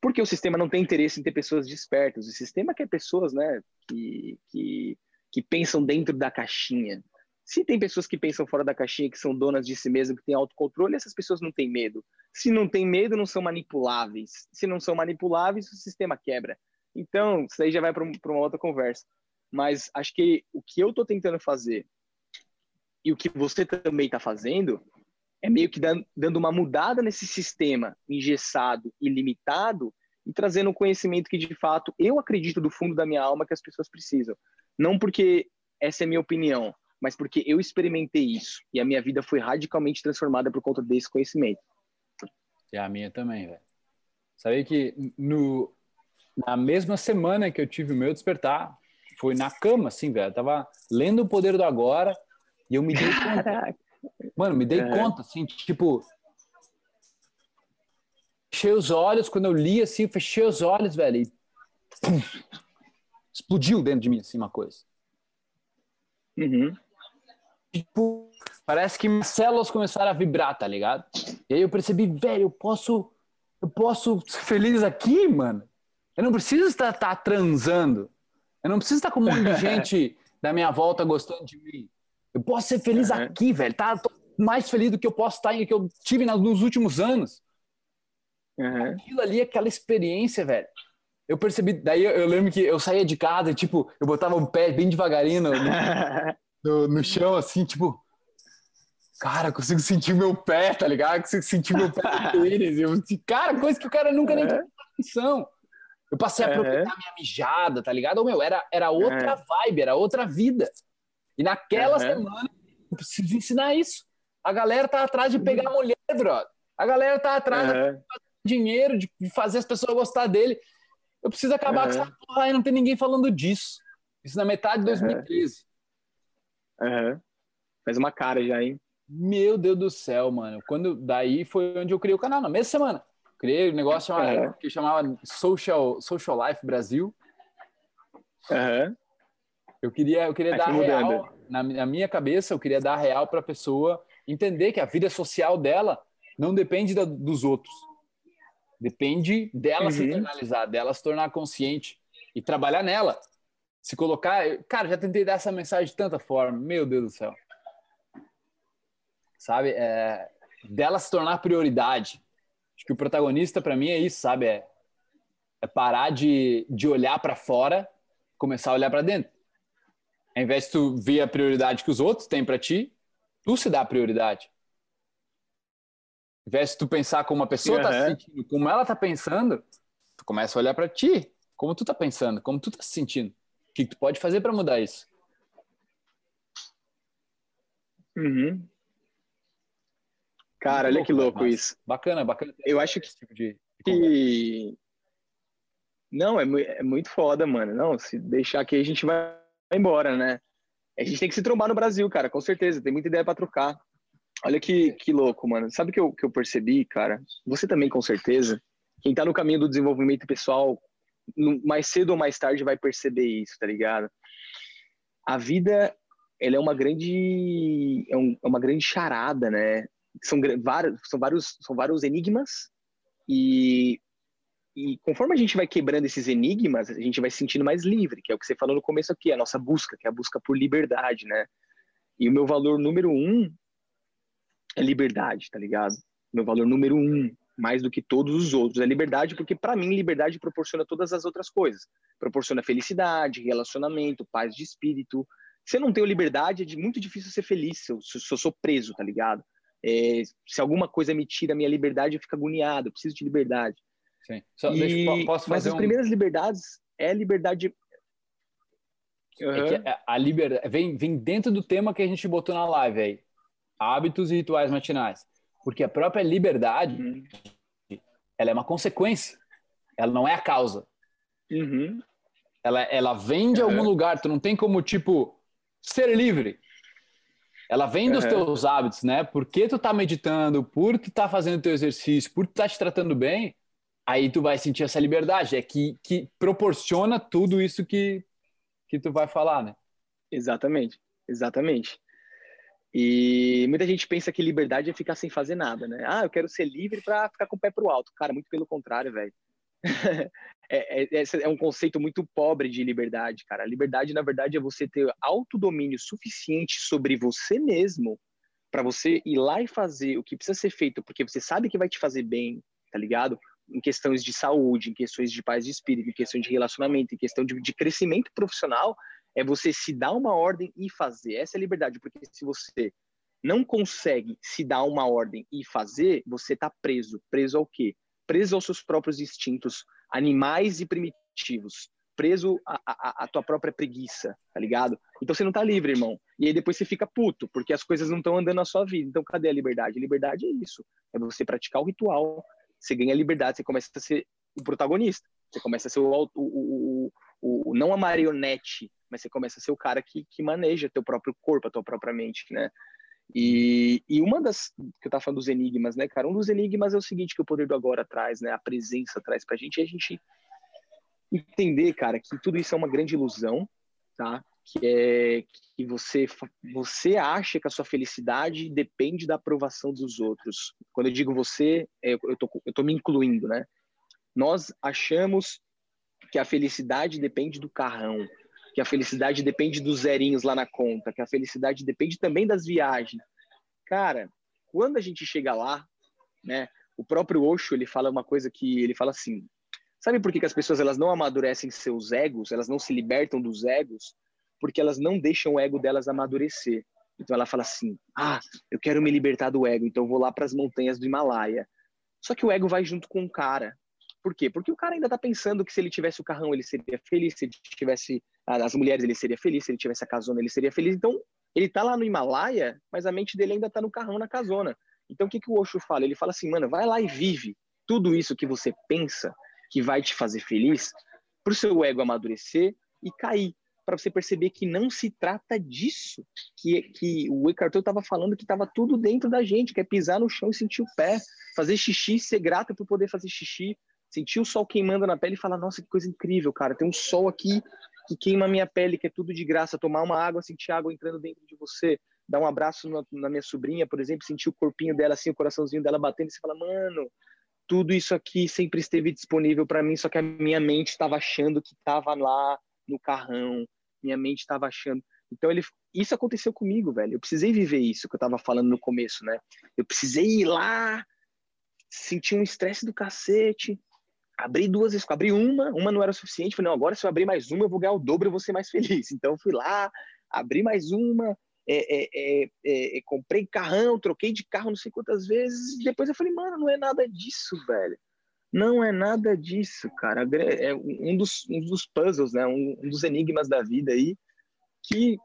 Porque o sistema não tem interesse em ter pessoas despertas. O sistema quer pessoas, né, que, que, que pensam dentro da caixinha, se tem pessoas que pensam fora da caixinha, que são donas de si mesmas, que têm autocontrole, essas pessoas não têm medo. Se não têm medo, não são manipuláveis. Se não são manipuláveis, o sistema quebra. Então, isso aí já vai para uma outra conversa. Mas acho que o que eu estou tentando fazer e o que você também está fazendo é meio que dando uma mudada nesse sistema engessado e limitado e trazendo um conhecimento que, de fato, eu acredito do fundo da minha alma que as pessoas precisam. Não porque essa é a minha opinião, mas porque eu experimentei isso e a minha vida foi radicalmente transformada por conta desse conhecimento. E a minha também, velho. Sabia que no, na mesma semana que eu tive o meu despertar, foi na cama, assim, velho. Eu tava lendo O Poder do Agora e eu me dei conta. Mano, me dei é. conta, assim, tipo. Fechei os olhos, quando eu li, assim, fechei os olhos, velho, e. Pum, explodiu dentro de mim, assim, uma coisa. Uhum tipo, parece que minhas células começaram a vibrar, tá ligado? E aí eu percebi, velho, eu posso, eu posso ser feliz aqui, mano. Eu não preciso estar, estar transando. Eu não preciso estar com um monte de *laughs* gente da minha volta gostando de mim. Eu posso ser feliz uhum. aqui, velho. Tá tô mais feliz do que eu posso estar que eu tive nos últimos anos. Uhum. Aquilo ali, aquela experiência, velho. Eu percebi, daí eu, eu, lembro que eu saía de casa e, tipo, eu botava o pé bem devagarinho no, *laughs* no, no chão, assim, tipo, cara, consigo sentir meu pé, tá ligado? Consigo sentir meu pé *laughs* no tênis. Eu, cara, coisa que o cara nunca nem tinha atenção. Eu passei a aproveitar uhum. minha mijada, tá ligado? Ou, meu, era, era outra uhum. vibe, era outra vida. E naquela semana, eu preciso ensinar isso. A galera tá atrás de pegar mulher, brother. A galera tá atrás de fazer dinheiro, de fazer as pessoas gostar dele. Eu preciso acabar com essa porra aí, não tem ninguém falando disso. Isso na metade de 2013. Uhum. Faz uma cara já, hein? Meu Deus do céu, mano. Quando daí foi onde eu criei o canal na mesma semana. Criei um negócio É. que chamava Social Social Life Brasil. Aham. Eu queria, eu queria dar mudando. real na, na minha cabeça, eu queria dar real para a pessoa entender que a vida social dela não depende da- dos outros. Depende dela se Uhum. internalizar, dela se tornar consciente e trabalhar nela. Se colocar, cara, já tentei dar essa mensagem de tanta forma, meu Deus do céu. Sabe, é, dela se tornar prioridade. Acho que o protagonista para mim é isso, sabe? É, é parar de, de olhar para fora, começar a olhar para dentro. Ao invés de tu ver a prioridade que os outros têm para ti, tu se dá a prioridade. Ao invés de tu pensar como uma pessoa tá se sentindo, como ela tá pensando, tu começa a olhar para ti, como tu tá pensando, como tu tá se sentindo. Que que tu pode fazer para mudar isso? Uhum. Cara, Muito olha que louco, mas- isso. Bacana, bacana. Eu acho que tipo de, de. Não, é, é muito foda, mano. Não, se deixar aqui a gente vai embora, né? A gente tem que se trombar no Brasil, cara, com certeza. Tem muita ideia pra trocar. Olha que, que louco, mano. Sabe o que eu, que eu percebi, cara? Você também, com certeza. Quem tá no caminho do desenvolvimento pessoal, mais cedo ou mais tarde vai perceber isso, tá ligado? A vida, ela é uma grande, é, um- é uma grande charada, né? São vários, são vários, são vários enigmas e e conforme a gente vai quebrando esses enigmas, a gente vai se sentindo mais livre, que é o que você falou no começo aqui, a nossa busca, que é a busca por liberdade, né? E o meu valor número um é liberdade, tá ligado? Meu valor número um, mais do que todos os outros, é liberdade, porque para mim liberdade proporciona todas as outras coisas. Proporciona felicidade, relacionamento, paz de espírito. Se eu não tenho liberdade, é muito difícil ser feliz se eu, se eu sou preso, tá ligado? É, se alguma coisa me tira a minha liberdade, eu fico agoniado, eu preciso de liberdade. Sim. Só, E- deixa, po- posso mas fazer as um... primeiras liberdades é a liberdade. É que a- a liberdade vem, vem dentro do tema que a gente botou na live aí. Hábitos e rituais matinais. Porque a própria liberdade, Uhum. ela é uma consequência. Ela não é a causa. Uhum. Ela, ela vem de Uhum. algum lugar. Tu não tem como, tipo, ser livre. Ela vem dos Uhum. teus hábitos, né? Porque tu tá meditando, por tu tá fazendo teu exercício, por tu tá te tratando bem, aí tu vai sentir essa liberdade. É que, que proporciona tudo isso que, que tu vai falar, né? Exatamente, exatamente. E muita gente pensa que liberdade é ficar sem fazer nada, né? Ah, eu quero ser livre para ficar com o pé pro alto. Cara, muito pelo contrário, velho. *laughs* é, é, é um conceito muito pobre de liberdade, cara. Liberdade, na verdade, é você ter autodomínio suficiente sobre você mesmo para você ir lá e fazer o que precisa ser feito, porque você sabe que vai te fazer bem, tá ligado? Em questões de saúde, em questões de paz de espírito, em questão de relacionamento, em questão de, de crescimento profissional, é você se dar uma ordem e fazer. Essa é a liberdade, porque se você não consegue se dar uma ordem e fazer, você está preso. Preso ao quê? Preso aos seus próprios instintos animais e primitivos. Preso à, tua própria preguiça, tá ligado? Então você não tá livre, irmão. E aí depois você fica puto, porque as coisas não estão andando na sua vida. Então cadê a liberdade? Liberdade é isso. É você praticar o ritual. Você ganha liberdade, você começa a ser o protagonista. Você começa a ser o, o, o, o não a marionete, mas você começa a ser o cara que, que maneja teu próprio corpo, a tua própria mente, né? E, e uma das que eu tava falando dos enigmas, né, cara? Um dos enigmas é o seguinte que o poder do agora traz, né? A presença traz pra gente, e a gente entender, cara, que tudo isso é uma grande ilusão, tá? Que é que você você acha que a sua felicidade depende da aprovação dos outros. Quando eu digo você, eu, eu tô eu tô me incluindo, né? Nós achamos que a felicidade depende do carrão, que a felicidade depende dos zerinhos lá na conta, que a felicidade depende também das viagens. Cara, quando a gente chega lá, né? O próprio Osho, ele fala uma coisa que ele fala assim: Sabe por que, que as pessoas elas não amadurecem seus egos, elas não se libertam dos egos? Porque elas não deixam o ego delas amadurecer. Então ela fala assim: "Ah, eu quero me libertar do ego, então vou lá para as montanhas do Himalaia". Só que o ego vai junto com o cara. Por quê? Porque o cara ainda tá pensando que se ele tivesse o carrão, ele seria feliz, se ele tivesse as mulheres, ele seria feliz, se ele tivesse a casona, ele seria feliz. Então, ele tá lá no Himalaia, mas a mente dele ainda tá no carrão, na casona. Então, o que que o Osho fala? Ele fala assim: "Mano, vai lá e vive tudo isso que você pensa que vai te fazer feliz, para o seu ego amadurecer e cair, para você perceber que não se trata disso. Que, que o Eckhart estava falando que estava tudo dentro da gente, que é pisar no chão e sentir o pé, fazer xixi, ser grato por poder fazer xixi, sentir o sol queimando na pele e falar: nossa, que coisa incrível, cara, tem um sol aqui que queima a minha pele, que é tudo de graça. Tomar uma água, sentir água entrando dentro de você, dar um abraço na, na minha sobrinha, por exemplo, sentir o corpinho dela assim, o coraçãozinho dela batendo, e você fala: mano, tudo isso aqui sempre esteve disponível para mim, só que a minha mente estava achando que estava lá no carrão, minha mente estava achando. Então ele, isso aconteceu comigo, velho. Eu precisei viver isso que eu estava falando no começo, né? Eu precisei ir lá, sentir um estresse do cacete, abri duas vezes, abri uma, uma não era suficiente, falei, não, agora se eu abrir mais uma, eu vou ganhar o dobro, eu vou ser mais feliz. *laughs* Então fui lá, abri mais uma, é, é, é, é, comprei carrão, troquei de carro não sei quantas vezes, e depois eu falei, mano, não é nada disso, velho. Não é nada disso, cara. É um dos, um dos puzzles, né? Um, um dos enigmas da vida aí que,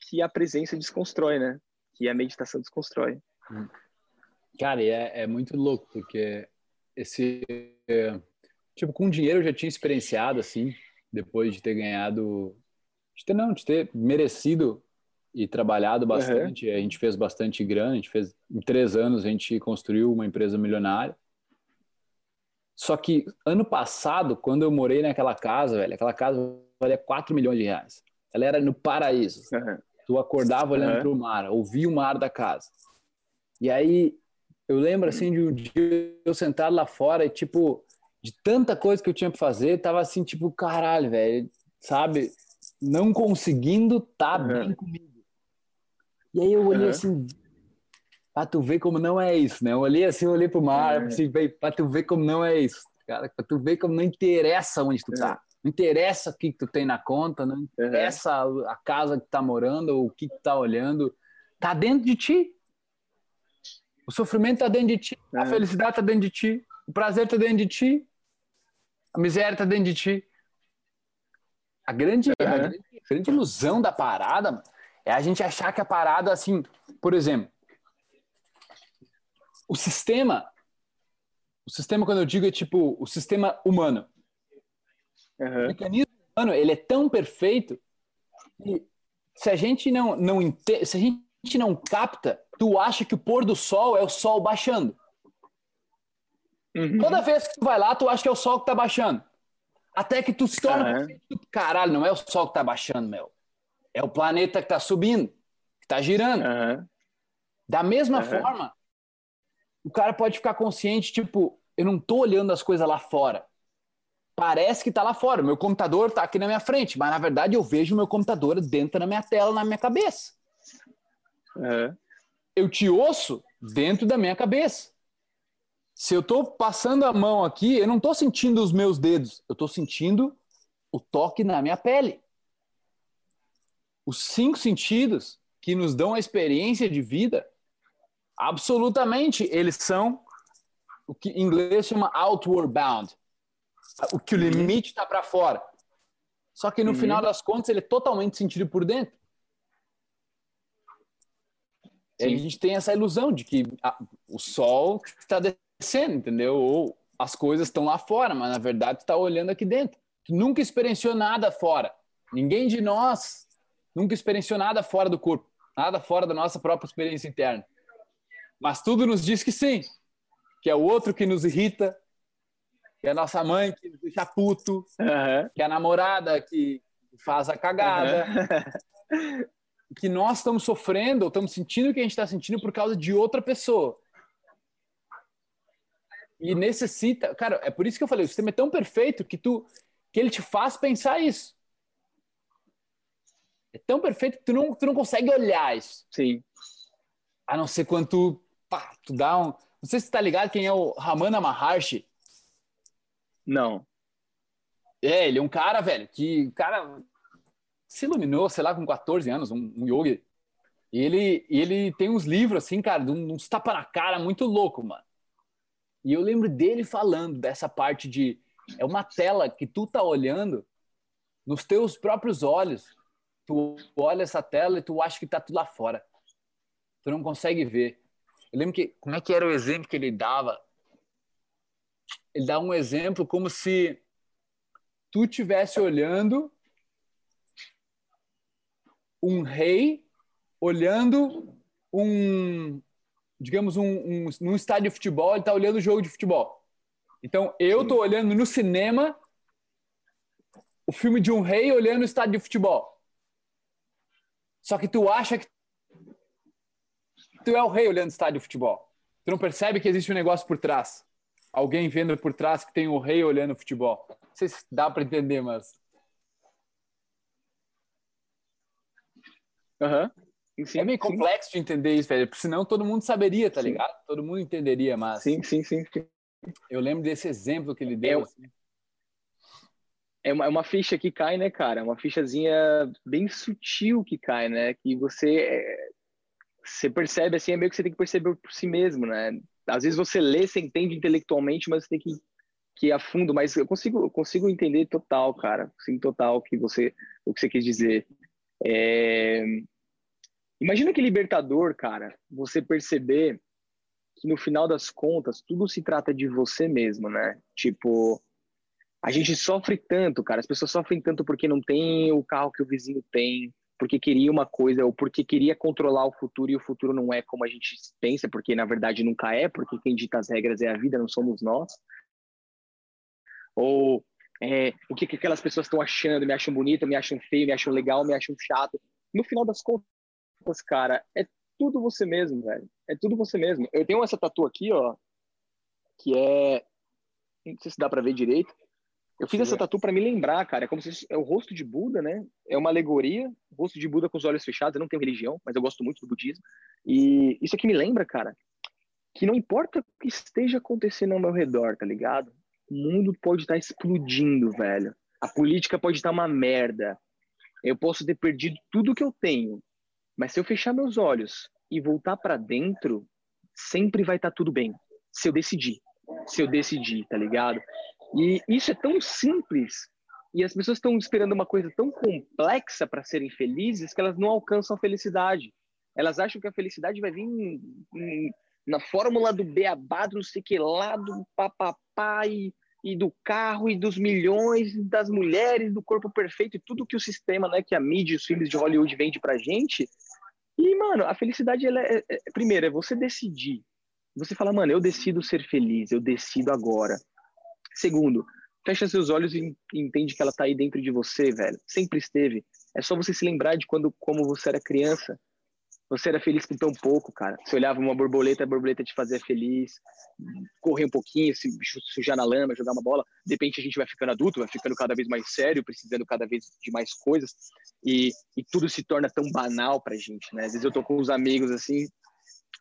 que a presença desconstrói, né? Que a meditação desconstrói. Cara, é, é muito louco, porque esse. Tipo, com dinheiro eu já tinha experienciado, assim, depois de ter ganhado. De ter, não, de ter merecido e trabalhado bastante. Uhum. A gente fez bastante grana, a gente fez. Em três anos a gente construiu uma empresa milionária. Só que ano passado, quando eu morei naquela casa, velho, aquela casa valia 4 milhões de reais. Ela era no paraíso. Uhum. Tu acordava olhando uhum. para o mar, ouvia o mar da casa. E aí eu lembro assim de um dia eu sentado lá fora e tipo de tanta coisa que eu tinha para fazer, tava assim tipo caralho, velho, sabe? Não conseguindo tá uhum. bem comigo. E aí eu olhei assim, pra tu ver como não é isso, né? Eu olhei assim, eu olhei pro mar, é. assim, pra tu ver como não é isso, cara. Pra tu ver como não interessa onde tu tá. É. Não interessa o que, tu tem na conta, não interessa uhum. a casa que tu tá morando, ou o que tu tá olhando. Tá dentro de ti. O sofrimento tá dentro de ti. Uhum. A felicidade tá dentro de ti. O prazer tá dentro de ti. A miséria tá dentro de ti. A grande, uhum. a grande, a grande ilusão da parada mano, é a gente achar que a parada, assim, por exemplo, o sistema, o sistema quando eu digo é tipo o sistema humano. Uhum. O mecanismo humano ele é tão perfeito que se a gente não não se a gente não capta, tu acha que o pôr do sol é o sol baixando. Uhum. Toda vez que tu vai lá, tu acha que é o sol que tá baixando. Até que tu se torna uhum. caralho, não é o sol que tá baixando, meu. É o planeta que tá subindo, que tá girando. Uhum. Da mesma forma, o cara pode ficar consciente, tipo, eu não tô olhando as coisas lá fora. Parece que tá lá fora. Meu computador tá aqui na minha frente, mas na verdade eu vejo meu computador dentro da minha tela, na minha cabeça. É. Eu te ouço dentro da minha cabeça. Se eu tô passando a mão aqui, eu não tô sentindo os meus dedos, eu tô sentindo o toque na minha pele. Os cinco sentidos que nos dão a experiência de vida Absolutamente, eles são o que em inglês chama outward bound. O que o uhum. limite está para fora. Só que no uhum. final das contas ele é totalmente sentido por dentro. E a gente tem essa ilusão de que a, o sol está descendo, entendeu? Ou as coisas estão lá fora, mas na verdade está olhando aqui dentro. Tu nunca experienciou nada fora. Ninguém de nós nunca experienciou nada fora do corpo, nada fora da nossa própria experiência interna. Mas tudo nos diz que sim, que é o outro que nos irrita, que é a nossa mãe que nos deixa puto, uhum. que é a namorada que faz a cagada. Uhum. que nós estamos sofrendo, ou estamos sentindo o que a gente está sentindo por causa de outra pessoa. E necessita, cara, é por isso que eu falei, o sistema é tão perfeito que tu que ele te faz pensar isso. É tão perfeito que tu não, tu não consegue olhar isso. Sim. A não ser quando tu pá, tu dá um. Não sei se tu tá ligado quem é o Ramana Maharshi. Não. É, ele é um cara, velho, que cara se iluminou, sei lá, com 14 anos, um, um yogi. E ele, ele tem uns livros, assim, cara, uns tapa na cara muito louco, mano. E eu lembro dele falando dessa parte de. É uma tela que tu tá olhando nos teus próprios olhos. Tu olha essa tela e tu acha que tá tudo lá fora. Tu não consegue ver. Eu lembro que, como é que era o exemplo que ele dava? Ele dá um exemplo como se tu estivesse olhando um rei olhando um, digamos, um, um, num estádio de futebol, ele está olhando o jogo de futebol. Então, eu estou olhando no cinema o filme de um rei olhando o estádio de futebol. Só que tu acha que tu é o rei olhando o estádio de futebol. Tu não percebe que existe um negócio por trás. Alguém vendo por trás que tem o rei olhando o futebol. Não sei se dá para entender, mas. Aham. Uhum. Sim, é meio sim. complexo de entender isso, velho. Porque senão todo mundo saberia, tá sim. ligado? Todo mundo entenderia, mas. Sim, sim, sim. sim. Eu lembro desse exemplo que ele deu. É, assim. é, uma, é uma ficha que cai, né, cara? Uma fichazinha bem sutil que cai, né? Que você. É, você percebe assim, é meio que você tem que perceber por si mesmo, né? Às vezes você lê, você entende intelectualmente, mas você tem que, que ir a fundo. Mas eu consigo, eu consigo entender total, cara. Sim, total que você, o que você quis dizer. É, Imagina que libertador, cara, você perceber que no final das contas tudo se trata de você mesmo, né? Tipo, a gente sofre tanto, cara, as pessoas sofrem tanto porque não tem o carro que o vizinho tem, porque queria uma coisa ou porque queria controlar o futuro e o futuro não é como a gente pensa, porque na verdade nunca é, porque quem dita as regras é a vida, não somos nós. Ou é, o que, que aquelas pessoas estão achando, me acham bonita, me acham feio, me acham legal, me acham chato. No final das contas, cara, é tudo você mesmo, velho. É tudo você mesmo. Eu tenho essa tatu aqui, ó, que é. Não sei se dá pra ver direito. Eu fiz essa tatu para me lembrar, cara. É como se é o rosto de Buda, né? É uma alegoria, o rosto de Buda com os olhos fechados. Eu não tenho religião, mas eu gosto muito do budismo. E isso aqui me lembra, cara, que não importa o que esteja acontecendo ao meu redor, tá ligado? O mundo pode estar explodindo, velho. A política pode estar uma merda. Eu posso ter perdido tudo que eu tenho, mas se eu fechar meus olhos e voltar para dentro, sempre vai estar tá tudo bem. Se eu decidir. Se eu decidir, tá ligado? E isso é tão simples. E as pessoas estão esperando uma coisa tão complexa para serem felizes que elas não alcançam a felicidade. Elas acham que a felicidade vai vir em, em, na fórmula do beabá, do não sei que lá, do papapá e, e do carro e dos milhões, das mulheres, do corpo perfeito e tudo que o sistema, né, que a mídia os filmes de Hollywood vende pra gente, e, mano, a felicidade, ela é, é, primeiro, é você decidir. Você fala, mano, eu decido ser feliz, eu decido agora. Segundo, fecha seus olhos e entende que ela tá aí dentro de você, velho. Sempre esteve. É só você se lembrar de quando, como você era criança. Você era feliz com tão pouco, cara. Você olhava uma borboleta, a borboleta te fazia feliz. Correr um pouquinho, se sujar na lama, jogar uma bola. De repente a gente vai ficando adulto, vai ficando cada vez mais sério, precisando cada vez de mais coisas. E, e tudo se torna tão banal pra gente, né? Às vezes eu tô com os amigos assim,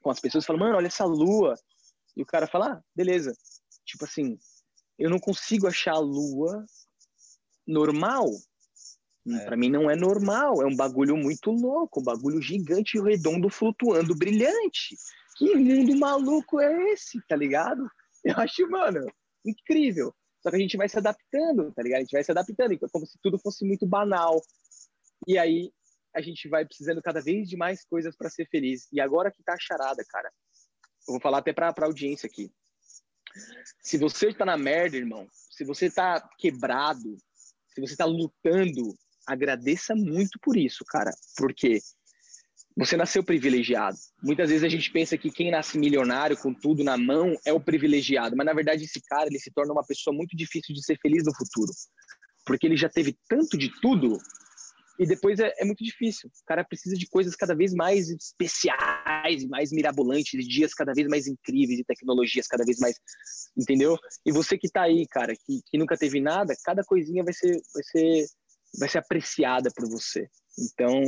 com as pessoas, falam, mano, olha essa lua. E o cara fala, ah, beleza. Tipo assim, eu não consigo achar a lua normal é. Para mim não é normal, é um bagulho muito louco, um bagulho gigante, redondo, flutuando, brilhante. Que mundo maluco é esse, tá ligado? *laughs* Eu acho, mano, incrível. Só que a gente vai se adaptando, tá ligado? A gente vai se adaptando, como se tudo fosse muito banal. E aí a gente vai precisando cada vez de mais coisas para ser feliz. E agora que tá a charada, cara. Eu vou falar até pra, pra audiência aqui. Se você tá na merda, irmão, se você tá quebrado, se você tá lutando agradeça muito por isso, cara, porque você nasceu privilegiado. Muitas vezes a gente pensa que quem nasce milionário com tudo na mão é o privilegiado, mas na verdade esse cara ele se torna uma pessoa muito difícil de ser feliz no futuro, porque ele já teve tanto de tudo e depois é, é muito difícil. O cara precisa de coisas cada vez mais especiais mais mirabolantes, de dias cada vez mais incríveis e tecnologias cada vez mais, entendeu? E você que tá aí, cara, que, que nunca teve nada, cada coisinha vai ser, vai ser vai ser apreciada por você. Então,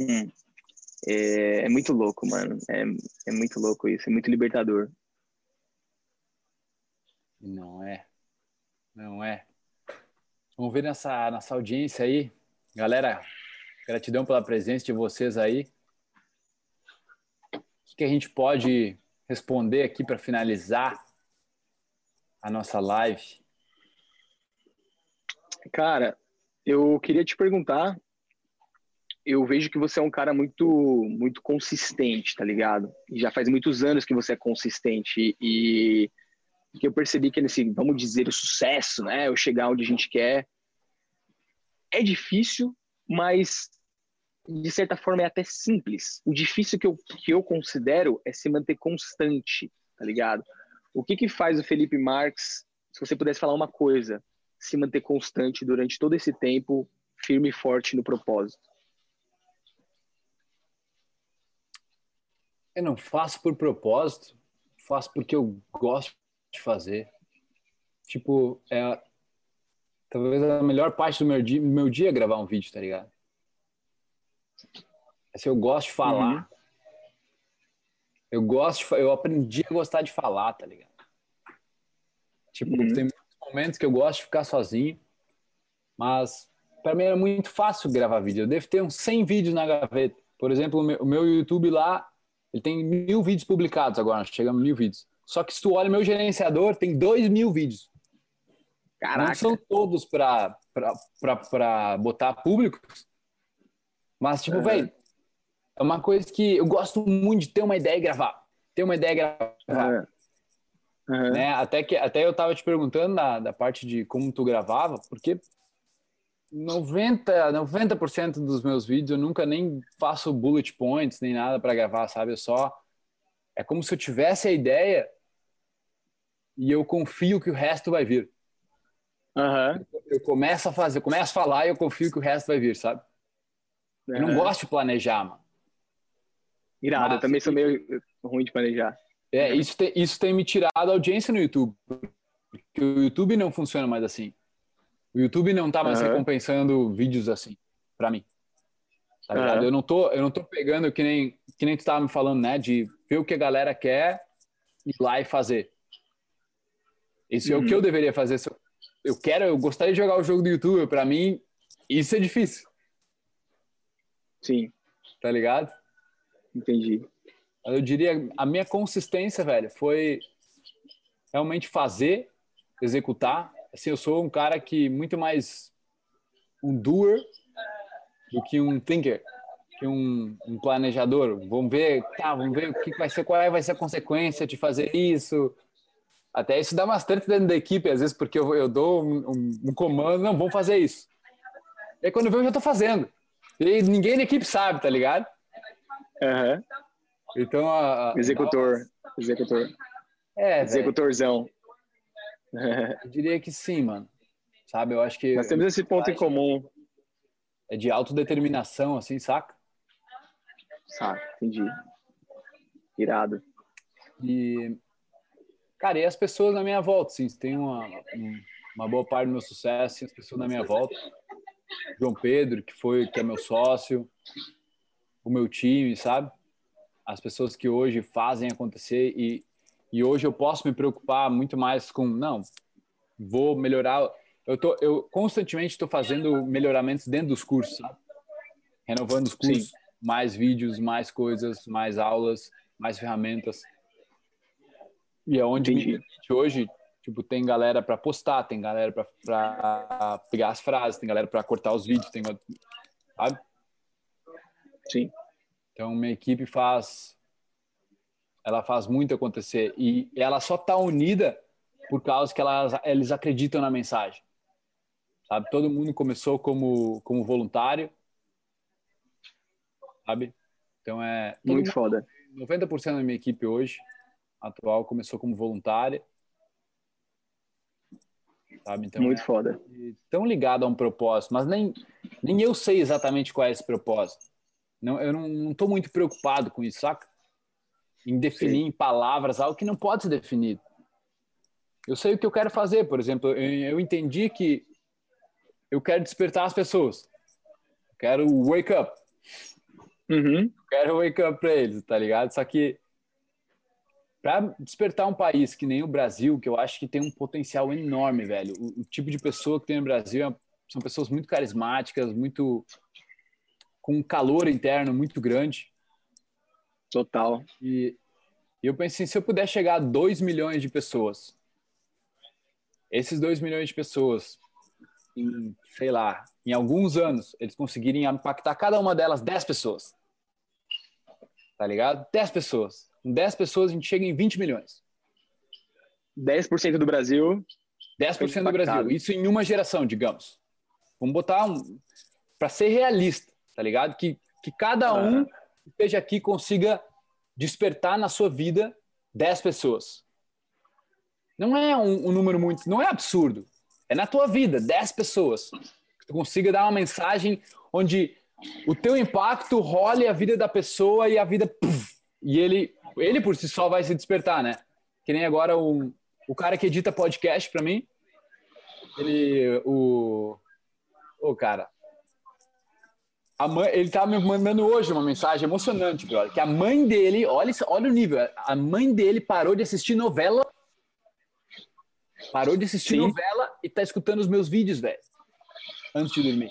é, é muito louco, mano. É, é muito louco isso, é muito libertador. Não é. Não é. Vamos ver nessa, nossa audiência aí. Galera, gratidão pela presença de vocês aí. O que a gente pode responder aqui para finalizar a nossa live? Cara, eu queria te perguntar, eu vejo que você é um cara muito muito consistente, tá ligado? E já faz muitos anos que você é consistente e que eu percebi que nesse, vamos dizer, o sucesso, né, o chegar onde a gente quer, é difícil, mas de certa forma, é até simples. O difícil que eu, que eu considero é se manter constante, tá ligado? O que que faz o Felipe Marques, se você pudesse falar uma coisa, se manter constante durante todo esse tempo, firme e forte no propósito? Eu não faço por propósito, faço porque eu gosto de fazer. Tipo, é talvez a melhor parte do meu dia, meu dia é gravar um vídeo, tá ligado? Assim, eu gosto de falar. Uhum. Eu gosto, de, eu aprendi a gostar de falar, tá ligado? Tipo, uhum. tem momentos que eu gosto de ficar sozinho, mas para mim era muito fácil gravar vídeo. Eu devo ter uns 100 vídeos na gaveta. Por exemplo, o meu, YouTube lá, ele tem mil vídeos publicados agora, chegamos mil vídeos. Só que se tu olha meu gerenciador, tem dois mil vídeos. Caraca. Não são todos para botar públicos, mas, tipo, uhum. velho, é uma coisa que eu gosto muito de ter uma ideia e gravar. Ter uma ideia e gravar. Uhum. Né? Até, que, até eu tava te perguntando da, da parte de como tu gravava, porque 90%, 90 dos meus vídeos eu nunca nem faço bullet points nem nada para gravar, sabe? Eu só. É como se eu tivesse a ideia e eu confio que o resto vai vir. Uhum. Eu começo a fazer, eu começo a falar e eu confio que o resto vai vir, sabe? Uhum. Eu não gosto de planejar, mano. Irado, Mas, eu também sou meio ruim de planejar. É, isso tem, isso tem me tirado a audiência no YouTube. Porque o YouTube não funciona mais assim. O YouTube não tá mais uhum. recompensando vídeos assim, pra mim. Tá ligado? Uhum. Eu, não tô, eu não tô pegando que nem, que nem tu tava me falando, né? De ver o que a galera quer, ir lá e fazer. Isso uhum. é o que eu uhum. deveria fazer. Eu, eu quero, eu gostaria de jogar o jogo do YouTube. Pra mim, isso é difícil. Sim. Tá ligado? Entendi. Eu diria, a minha consistência, velho, foi realmente fazer, executar. Assim, eu sou um cara que muito mais um doer do que um thinker, que um, um planejador. Vamos ver, tá, vamos ver o que vai ser, qual é, vai ser a consequência de fazer isso. Até isso dá bastante dentro da equipe, às vezes, porque eu, eu dou um, um, um comando, não, vamos fazer isso. E aí, quando eu vejo, eu já tô fazendo. E ninguém da equipe sabe, tá ligado? Uhum. Então, a, a, executor, executor. É, executorzão. *laughs* Eu diria que sim, mano. Sabe, eu acho que nós temos esse ponto em comum. É de autodeterminação, assim, saca? Saca, entendi. Irado. E cara, e as pessoas na minha volta, sim, tem uma, uma boa parte do meu sucesso, as pessoas na minha volta. João Pedro, que foi que é meu sócio, o meu time, sabe? As pessoas que hoje fazem acontecer e, e hoje eu posso me preocupar muito mais com, não, vou melhorar. Eu, tô, eu constantemente estou fazendo melhoramentos dentro dos cursos, sabe? Renovando os cursos, Sim. mais vídeos, mais coisas, mais aulas, mais ferramentas. E é onde hoje Tipo, tem galera para postar, tem galera para pegar as frases, tem galera para cortar os vídeos, tem sabe? Sim. Então, minha equipe faz ela faz muito acontecer e ela só tá unida por causa que elas eles acreditam na mensagem. Sabe? Todo mundo começou como como voluntário. Sabe? Então é muito mundo, foda. 90% da minha equipe hoje atual começou como voluntária sabe? Então, Muito é, foda. Tão ligado a um propósito, mas nem, nem eu sei exatamente qual é esse propósito. Não, eu não, tô muito preocupado com isso, saca? Em definir Sim. em palavras algo que não pode ser definido. Eu sei o que eu quero fazer, por exemplo, eu, eu entendi que eu quero despertar as pessoas. Eu quero wake up. Uhum. Quero wake up para eles, tá ligado? Só que para despertar um país que nem o Brasil, que eu acho que tem um potencial enorme, velho. O, o tipo de pessoa que tem no Brasil é, são pessoas muito carismáticas, muito com um calor interno muito grande. Total. E, eu pensei, assim, se eu puder chegar a 2 milhões de pessoas, esses 2 milhões de pessoas, em, sei lá, em alguns anos, eles conseguirem impactar cada uma delas 10 pessoas. Tá ligado? 10 pessoas. Com 10 pessoas, a gente chega em 20 milhões. 10% do Brasil. 10% do Brasil. Isso em uma geração, digamos. Vamos botar um. Para ser realista, tá ligado? Que que cada um que esteja aqui consiga despertar na sua vida 10 pessoas. Não é um, um, número muito, não é absurdo. É na tua vida, 10 pessoas. Que tu consiga dar uma mensagem onde o teu impacto role a vida da pessoa e a vida puff, e ele ele por si só vai se despertar, né? Que nem agora o, o cara que edita podcast para mim, ele o o cara mãe, ele tá me mandando hoje uma mensagem emocionante, brother, que a mãe dele, olha, olha o nível, a mãe dele parou de assistir novela, parou de assistir Sim. novela e tá escutando os meus vídeos, velho, antes de dormir.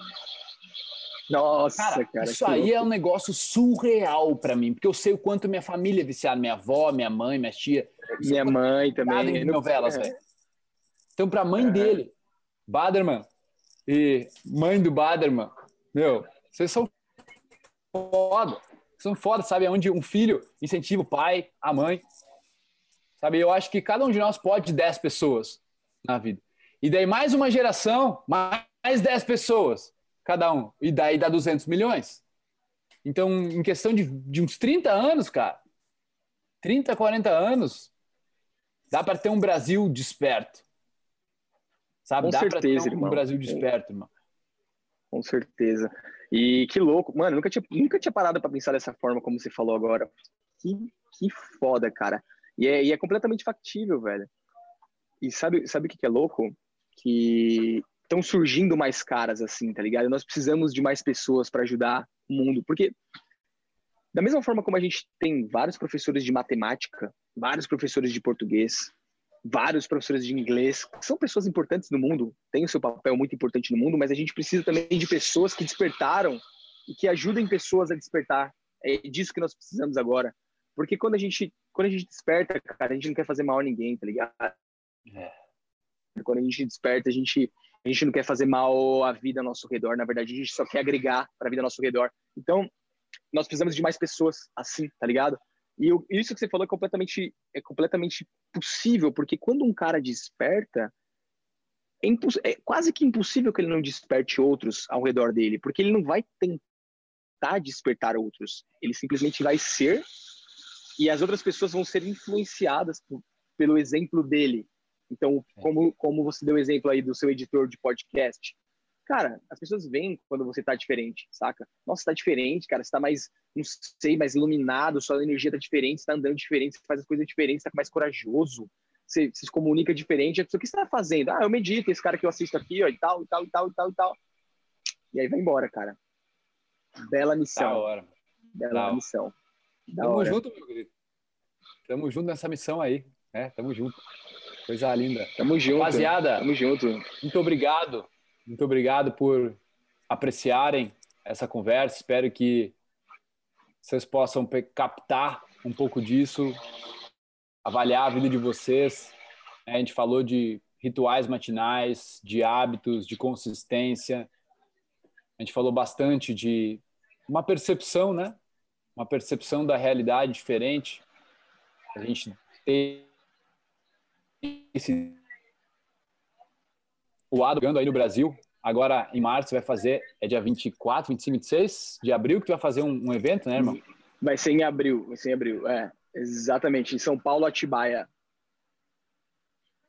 Nossa, cara, cara isso aí louco. é um negócio surreal para mim, porque eu sei o quanto minha família é viciada, minha avó, minha mãe, minha tia. Minha mãe também. Em novelas, é. velho. Então, pra mãe é. dele, Baderman, e mãe do Baderman, meu, vocês são foda. Vocês são foda, sabe? Onde um filho incentiva o pai, a mãe. Sabe? Eu acho que cada um de nós pode 10 pessoas na vida. E daí mais uma geração, mais 10 pessoas cada um. E daí dá 200 milhões. Então, em questão de, de uns 30 anos, cara, 30, 40 anos, dá para ter um Brasil desperto. Sabe? Com dá certeza, ter um, irmão. Brasil desperto, irmão. Com certeza. E que louco, mano, nunca tinha, nunca tinha parado para pensar dessa forma como você falou agora. Que, que foda, cara. E é, e é completamente factível, velho. E sabe, sabe o que, que é louco? Que estão surgindo mais caras assim, tá ligado? Nós precisamos de mais pessoas para ajudar o mundo, porque da mesma forma como a gente tem vários professores de matemática, vários professores de português, vários professores de inglês, são pessoas importantes no mundo, têm o seu papel muito importante no mundo, mas a gente precisa também de pessoas que despertaram e que ajudem pessoas a despertar. É disso que nós precisamos agora. Porque quando a gente, quando a gente desperta, cara, a gente não quer fazer mal a ninguém, tá ligado? É. Quando a gente desperta, a gente, a gente não quer fazer mal à vida ao nosso redor, na verdade, a gente só quer agregar para a vida ao nosso redor. Então, nós precisamos de mais pessoas assim, tá ligado? E eu, isso que você falou é completamente, é completamente possível, porque quando um cara desperta, é, é, quase que impossível que ele não desperte outros ao redor dele, porque ele não vai tentar despertar outros, ele simplesmente vai ser e as outras pessoas vão ser influenciadas por, pelo exemplo dele. Então, é. como, como você deu o exemplo aí do seu editor de podcast, cara, as pessoas veem quando você tá diferente, saca? Nossa, tá diferente, cara, você tá mais, não sei, mais iluminado, sua energia tá diferente, você tá andando diferente, você faz as coisas diferentes, você tá mais corajoso, você, você se comunica diferente. A pessoa, o que você tá fazendo? Ah, eu medito, esse cara que eu assisto aqui, ó, e tal, e tal, e tal, e tal, e tal. E aí vai embora, cara. Bela missão. Da hora. Bela da missão. Da Tamo hora. junto, meu querido. Tamo junto nessa missão aí, né? Tamo junto. Coisa linda. Tamo junto. Rapaziada, tamo junto. Muito obrigado muito obrigado por apreciarem essa conversa. Espero que vocês possam captar um pouco disso, avaliar a vida de vocês. A gente falou de rituais matinais, de hábitos, de consistência. A gente falou bastante de uma percepção, né? Uma percepção da realidade diferente. A gente tem esse o ADO jogando aí no Brasil. Agora, em março, vai fazer, é dia 24, 25, 26 de abril que tu vai fazer um, um evento, né, irmão? Vai ser em abril, vai ser em abril, é. Exatamente, em São Paulo, Atibaia.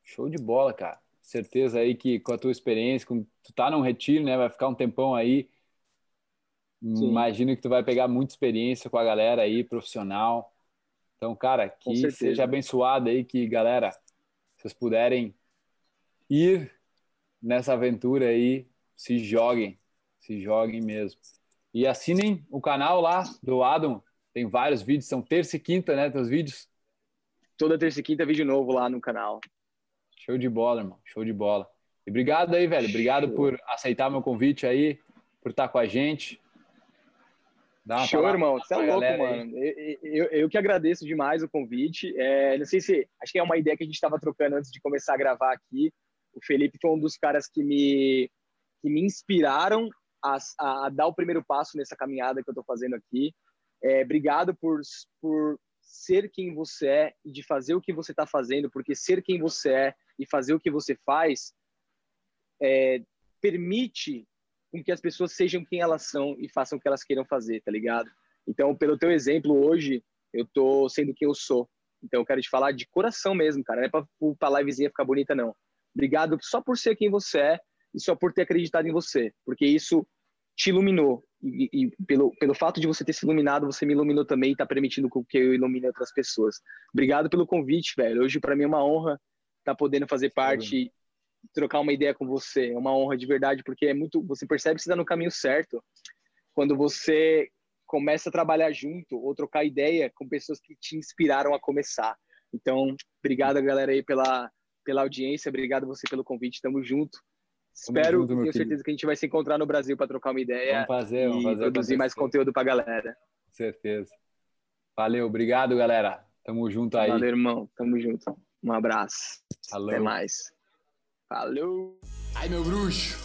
Show de bola, cara. Certeza aí que com a tua experiência, com tu tá num retiro, né, vai ficar um tempão aí. Sim. Imagino que tu vai pegar muita experiência com a galera aí, profissional. Então, cara, que seja abençoado aí, que galera, vocês puderem ir nessa aventura aí, se joguem, se joguem mesmo. E assinem o canal lá do Adam, tem vários vídeos, são terça e quinta, né, teus vídeos? Toda terça e quinta vídeo novo lá no canal. Show de bola, irmão, show de bola. E obrigado aí, velho, obrigado show. por aceitar meu convite aí, por estar com a gente. Show, irmão. Você é louco, mano. Eu, eu, eu, que agradeço demais o convite. É, não sei se. Acho que é uma ideia que a gente estava trocando antes de começar a gravar aqui o Felipe foi um dos caras que me, que me inspiraram a, a dar o primeiro passo nessa caminhada que eu estou fazendo aqui. É, obrigado por, por ser quem você é e de fazer o que você está fazendo, porque ser quem você é e fazer o que você faz é, permite com que as pessoas sejam quem elas são e façam o que elas queiram fazer, tá ligado? Então, pelo teu exemplo hoje, eu tô sendo quem eu sou. Então, eu quero te falar de coração mesmo, cara. Não é pra, pra livezinha ficar bonita, não. Obrigado só por ser quem você é e só por ter acreditado em você, porque isso te iluminou. E, e, pelo, pelo fato de você ter se iluminado, você me iluminou também e está permitindo que eu ilumine outras pessoas. Obrigado pelo convite, velho. Hoje, para mim, é uma honra estar tá podendo fazer parte, trocar uma ideia com você. É uma honra de verdade, porque é muito. Você percebe que você está no caminho certo quando você começa a trabalhar junto ou trocar ideia com pessoas que te inspiraram a começar. Então, obrigado, galera, aí pela, pela audiência. Obrigado você pelo convite. Tamo junto. Espero, junto, tenho certeza que a gente vai se encontrar no Brasil para trocar uma ideia vamos fazer, vamos fazer e produzir mais conteúdo para a galera. Com certeza. Valeu, obrigado, galera. Tamo junto aí. Valeu, irmão. Tamo junto. Um abraço. Falou. Até mais. Falou. Ai, meu bruxo.